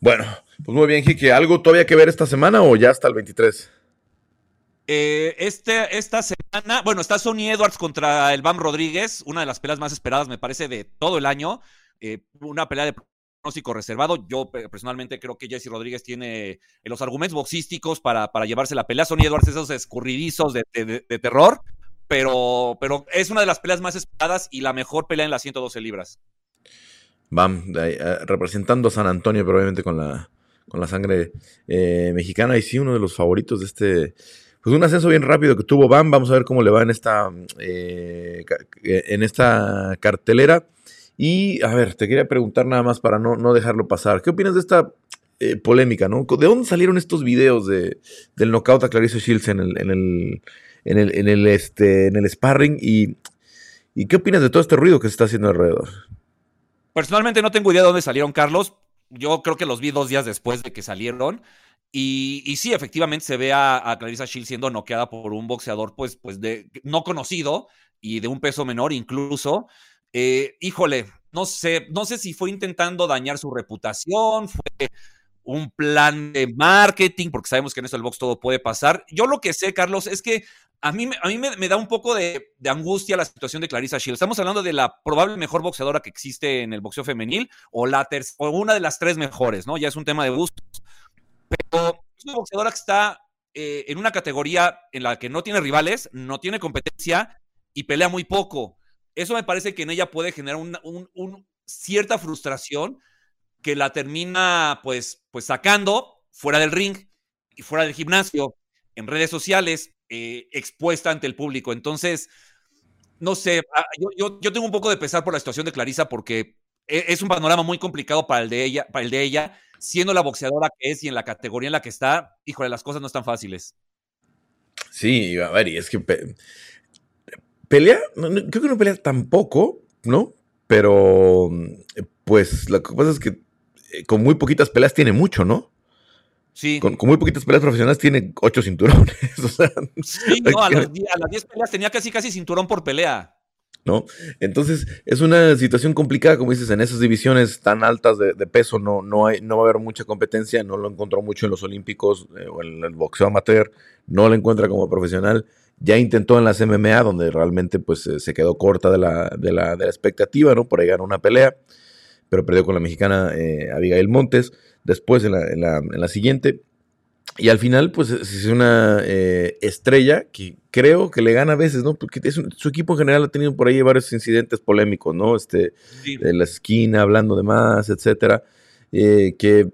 S1: Bueno, pues muy bien, Kike. ¿Algo todavía que ver esta semana o ya hasta el 23?
S5: Eh, este, esta semana, bueno, está Sony Edwards contra el Bam Rodríguez, una de las peleas más esperadas, me parece, de todo el año. Eh, una pelea de pronóstico reservado. Yo personalmente creo que Jesse Rodríguez tiene eh, los argumentos boxísticos para, para llevarse la pelea. Sony Edwards, esos escurridizos de, terror, pero, pero es una de las peleas más esperadas y la mejor pelea en las 112 libras.
S1: Bam, representando a San Antonio, pero obviamente con la, con la sangre mexicana. Y sí, uno de los favoritos de este pues un ascenso bien rápido que tuvo Bam. Vamos a ver cómo le va en esta, eh, en esta cartelera. Y a ver, te quería preguntar nada más para no, no dejarlo pasar. ¿Qué opinas de esta eh, polémica, no? ¿De dónde salieron estos videos de, del knockout a Clarice Shields en el, en el, en el, este, en el sparring? ¿Y qué opinas de todo este ruido que se está haciendo alrededor?
S5: Personalmente no tengo idea de dónde salieron, Carlos. Yo creo que los vi dos días después de que salieron. Y, sí, efectivamente se ve a, Clarissa Shield siendo noqueada por un boxeador, pues, pues de, no conocido y de un peso menor incluso. Eh, híjole, no sé, no sé si fue intentando dañar su reputación, fue un plan de marketing, porque sabemos que en esto del box todo puede pasar. Yo lo que sé, Carlos, es que a mí, a mí me, da un poco de, angustia la situación de Clarissa Shield. Estamos hablando de la probable mejor boxeadora que existe en el boxeo femenil o, la o una de las tres mejores, ¿no? Ya es un tema de gustos pero es una boxeadora que está eh, en una categoría en la que no tiene rivales, no tiene competencia y pelea muy poco. Eso me parece que en ella puede generar una un, cierta frustración que la termina pues, pues sacando fuera del ring y fuera del gimnasio, en redes sociales, eh, expuesta ante el público. Entonces, no sé, ah, yo, yo, tengo un poco de pesar por la situación de Clarisa porque e, es un panorama muy complicado para el de ella, para el de ella siendo la boxeadora que es y en la categoría en la que está, híjole, las cosas no están fáciles.
S1: Sí, a ver, y es que pelea, creo que no pelea tampoco, ¿no? Pero, pues, lo que pasa es que eh, con muy poquitas peleas tiene mucho, ¿no?
S5: Sí.
S1: Con, muy poquitas peleas profesionales tiene ocho cinturones. *laughs*
S5: sí, no, a las, diez peleas tenía casi casi cinturón por pelea.
S1: Entonces, es una situación complicada, como dices, en esas divisiones tan altas de, peso no, no, hay, no va a haber mucha competencia, no lo encontró mucho en los Olímpicos eh, o en el boxeo amateur, no lo encuentra como profesional, ya intentó en las MMA, donde realmente pues se quedó corta de la, de la, de la expectativa, ¿no? Por ahí ganó una pelea, pero perdió con la mexicana eh, Abigail Montes, después en la, en la siguiente, y al final, pues es una eh, estrella que creo que le gana a veces, ¿no? Porque su equipo en general ha tenido por ahí varios incidentes polémicos, ¿no? Este, de la esquina, hablando de más, etcétera, eh, que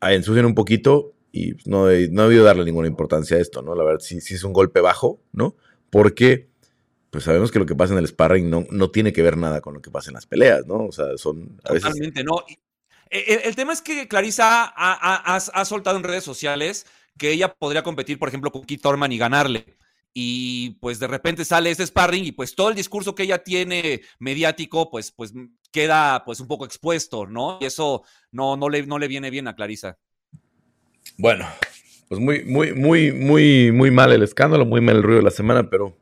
S1: ensucian un poquito y no, no he debido darle ninguna importancia a esto, ¿no? La verdad, sí, sí es un golpe bajo, ¿no? Porque, pues sabemos que lo que pasa en el sparring no, no tiene que ver nada con lo que pasa en las peleas, ¿no? O sea, son...
S5: A Totalmente, no. El, tema es que Clarisa ha, ha soltado en redes sociales que ella podría competir, por ejemplo, con Keith Thorman y ganarle. Y pues de repente sale ese sparring y pues todo el discurso que ella tiene mediático, pues, pues queda pues un poco expuesto, ¿no? Y eso no, no, le, no le viene bien a Clarisa.
S1: Bueno, pues muy, muy, muy, muy, muy mal el escándalo, muy mal el ruido de la semana, pero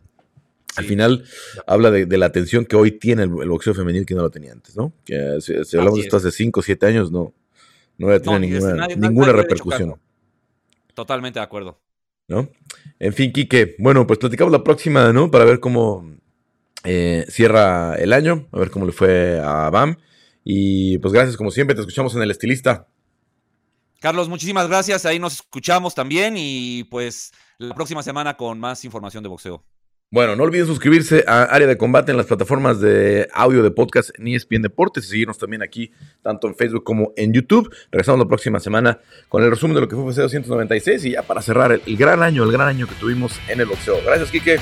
S1: al final habla de, la atención que hoy tiene el, boxeo femenil que no lo tenía antes, ¿no? Que si, hablamos de esto hace 5 o 7 años, no, no había tenido ninguna, ninguna repercusión.
S5: Totalmente de acuerdo.
S1: ¿No? En fin, Quique, bueno, pues platicamos la próxima, ¿no? Para ver cómo eh, cierra el año, a ver cómo le fue a BAM. Y pues gracias, como siempre, te escuchamos en el estilista.
S5: Carlos, muchísimas gracias. Ahí nos escuchamos también y pues la próxima semana con más información de boxeo.
S1: Bueno, no olviden suscribirse a Área de Combate en las plataformas de audio de podcast en ESPN Deportes y seguirnos también aquí, tanto en Facebook como en YouTube. Regresamos la próxima semana con el resumen de lo que fue UFC 296 y ya para cerrar el, el gran año, el gran año que tuvimos en el boxeo. Gracias, Kike.